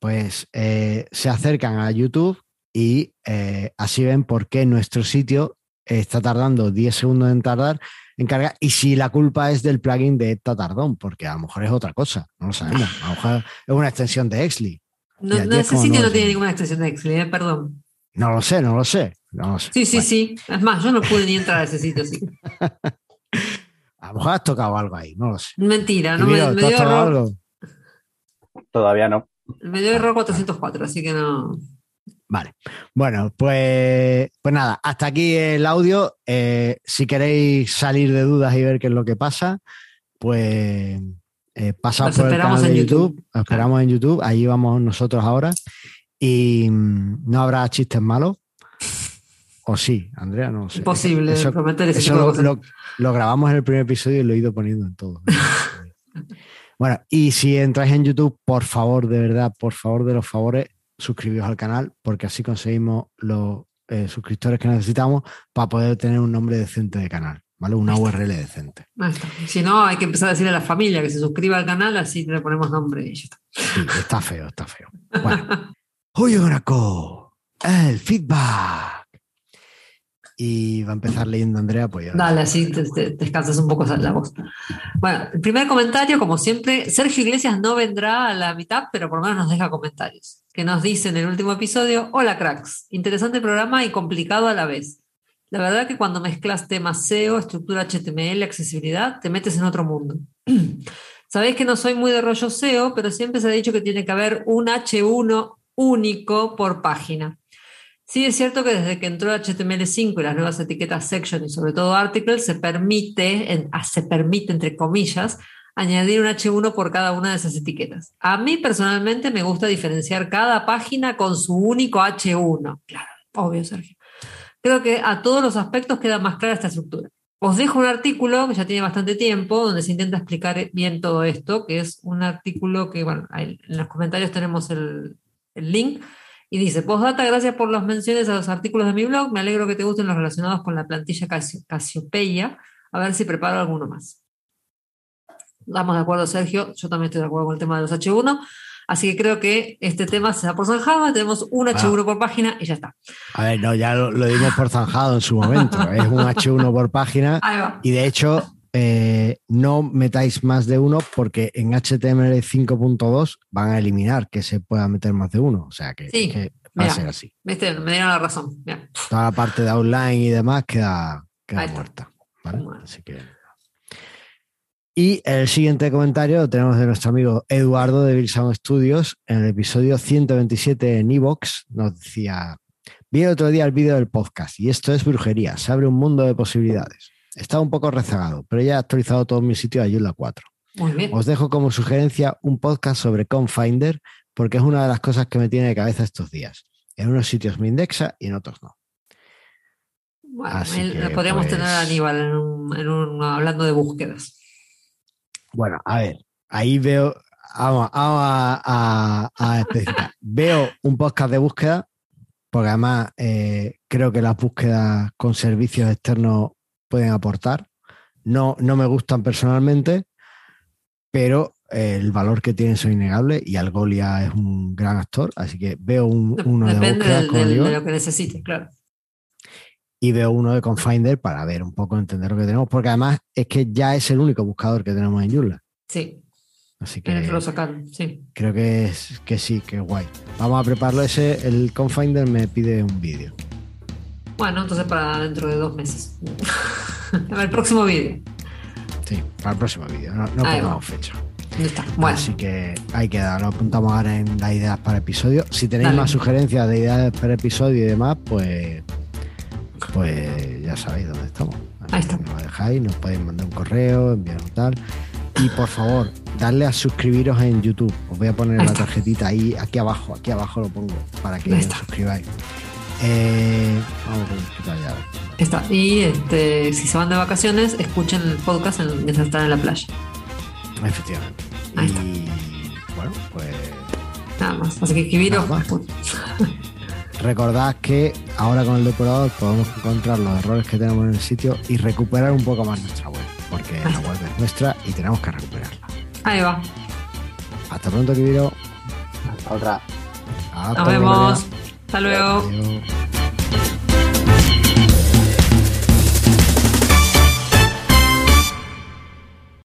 Speaker 1: Pues eh, se acercan a YouTube y así ven por qué nuestro sitio está tardando 10 segundos en tardar en cargar y si la culpa es del plugin de Tardón, porque a lo mejor es otra cosa, no lo sabemos, a lo mejor es una extensión de Exli.
Speaker 2: No, ese sitio no tiene ninguna extensión de Exli, eh, perdón.
Speaker 1: No lo sé, no lo sé. No sé.
Speaker 2: Sí, sí, sí. Es más, yo no pude ni entrar a ese sitio sí.
Speaker 1: a lo mejor has tocado algo ahí, no lo sé.
Speaker 2: Mentira, no me, dio error.
Speaker 3: Todavía no.
Speaker 2: Me dio error 404, así que no.
Speaker 1: Vale. Bueno, pues, pues nada, hasta aquí el audio. Eh, si queréis salir de dudas y ver qué es lo que pasa, pues eh, pasad por el canal de YouTube. esperamos en YouTube. Ahí vamos nosotros ahora. Y mm, no habrá chistes malos. O sí, Andrea, no sé.
Speaker 2: Imposible eso, prometer
Speaker 1: eso lo, lo, grabamos en el primer episodio y lo he ido poniendo en todo. bueno, y si entráis en YouTube, por favor, de verdad, por favor de los favores, suscribiros al canal porque así conseguimos los eh, suscriptores que necesitamos para poder tener un nombre decente de canal, ¿vale? Una URL decente.
Speaker 2: Si no, hay que empezar a decirle a la familia que se suscriba al canal, así le ponemos nombre y ya está.
Speaker 1: está feo, está feo. Bueno, hoy el feedback y va a empezar leyendo Andrea, pues
Speaker 2: Dale, así te, descansas un poco la voz. Bueno, el primer comentario, como siempre, Sergio Iglesias no vendrá a la mitad, pero por lo menos nos deja comentarios, que nos dice en el último episodio, hola cracks, interesante programa y complicado a la vez. La verdad que cuando mezclas temas SEO, estructura HTML, accesibilidad, te metes en otro mundo. Sabéis que no soy muy de rollo SEO, pero siempre se ha dicho que tiene que haber un H1 único por página. Sí, es cierto que desde que entró HTML5 y las nuevas etiquetas section y sobre todo article, se permite, ah, se permite, entre comillas, añadir un H1 por cada una de esas etiquetas. A mí personalmente me gusta diferenciar cada página con su único H1. Claro, obvio, Sergio. Creo que a todos los aspectos queda más clara esta estructura. Os dejo un artículo que ya tiene bastante tiempo, donde se intenta explicar bien todo esto, que es un artículo que, bueno, en los comentarios tenemos el, el link y dice, postdata, gracias por las menciones a los artículos de mi blog. Me alegro que te gusten los relacionados con la plantilla Casiopeia. A ver si preparo alguno más. Estamos de acuerdo, Sergio. Yo también estoy de acuerdo con el tema de los H1. Así que creo que este tema se da por zanjado. Tenemos un H1 ah. por página y ya está.
Speaker 1: A ver, no, ya lo, dimos por zanjado en su momento. es un H1 por página. Y de hecho, eh, no metáis más de uno porque en HTML 5.2 van a eliminar que se pueda meter más de uno. O sea que, va a ser así.
Speaker 2: me dieron la razón.
Speaker 1: Toda la parte de outline y demás queda, muerta. Y el siguiente comentario lo tenemos de nuestro amigo Eduardo de Bilsam Studios en el episodio 127 en Evox. Nos decía: Vi el otro día el vídeo del podcast y esto es brujería. Se abre un mundo de posibilidades. Estaba un poco rezagado, pero ya he actualizado todo mi sitio a Joomla 4.
Speaker 2: Muy bien.
Speaker 1: Os dejo como sugerencia un podcast sobre Confinder, porque es una de las cosas que me tiene de cabeza estos días. En unos sitios me indexa y en otros no.
Speaker 2: Bueno, podríamos tener a pues Aníbal en un, hablando de búsquedas.
Speaker 1: Bueno, a ver, ahí veo, vamos, a, veo un podcast de búsqueda, porque además eh, creo que las búsquedas con servicios externos pueden aportar. No, no me gustan personalmente, pero el valor que tiene son innegable y Algolia es un gran actor, así que veo un, uno
Speaker 2: de búsqueda, de lo que necesite, claro.
Speaker 1: Y veo uno de Confinder para ver un poco, entender lo que tenemos, porque además es que ya es el único buscador que tenemos en Joomla.
Speaker 2: Sí.
Speaker 1: Así que
Speaker 2: lo sacaron, sí.
Speaker 1: creo que, es, que sí, que es guay. Vamos a prepararlo ese, el Confinder me pide un vídeo.
Speaker 2: Bueno, entonces para dentro de dos meses. el próximo vídeo.
Speaker 1: Sí, para el próximo vídeo, no, no pongamos fecha.
Speaker 2: Así
Speaker 1: que ahí queda, lo apuntamos ahora en las ideas para episodio. Si tenéis más sugerencias de ideas para episodio y demás, pues, pues ya sabéis dónde estamos.
Speaker 2: Ahí está.
Speaker 1: Nos dejáis, nos podéis mandar un correo, enviar un tal. Y por favor, darle a suscribiros en YouTube. Os voy a poner la tarjetita ahí, aquí abajo, aquí abajo lo pongo para que os suscribáis. Eh, vamos
Speaker 2: a ya. Está. Y este, si se van de vacaciones, escuchen el podcast mientras están en la playa.
Speaker 1: Efectivamente. y bueno, pues.
Speaker 2: Nada más. Así que escribiros.
Speaker 1: Recordad que ahora con el depurador podemos encontrar los errores que tenemos en el sitio y recuperar un poco más nuestra web, porque la web es nuestra y tenemos que recuperarla.
Speaker 2: Ahí va.
Speaker 1: Hasta pronto, Kibiro.
Speaker 3: Otra.
Speaker 2: Nos vemos. Hasta luego. Adiós.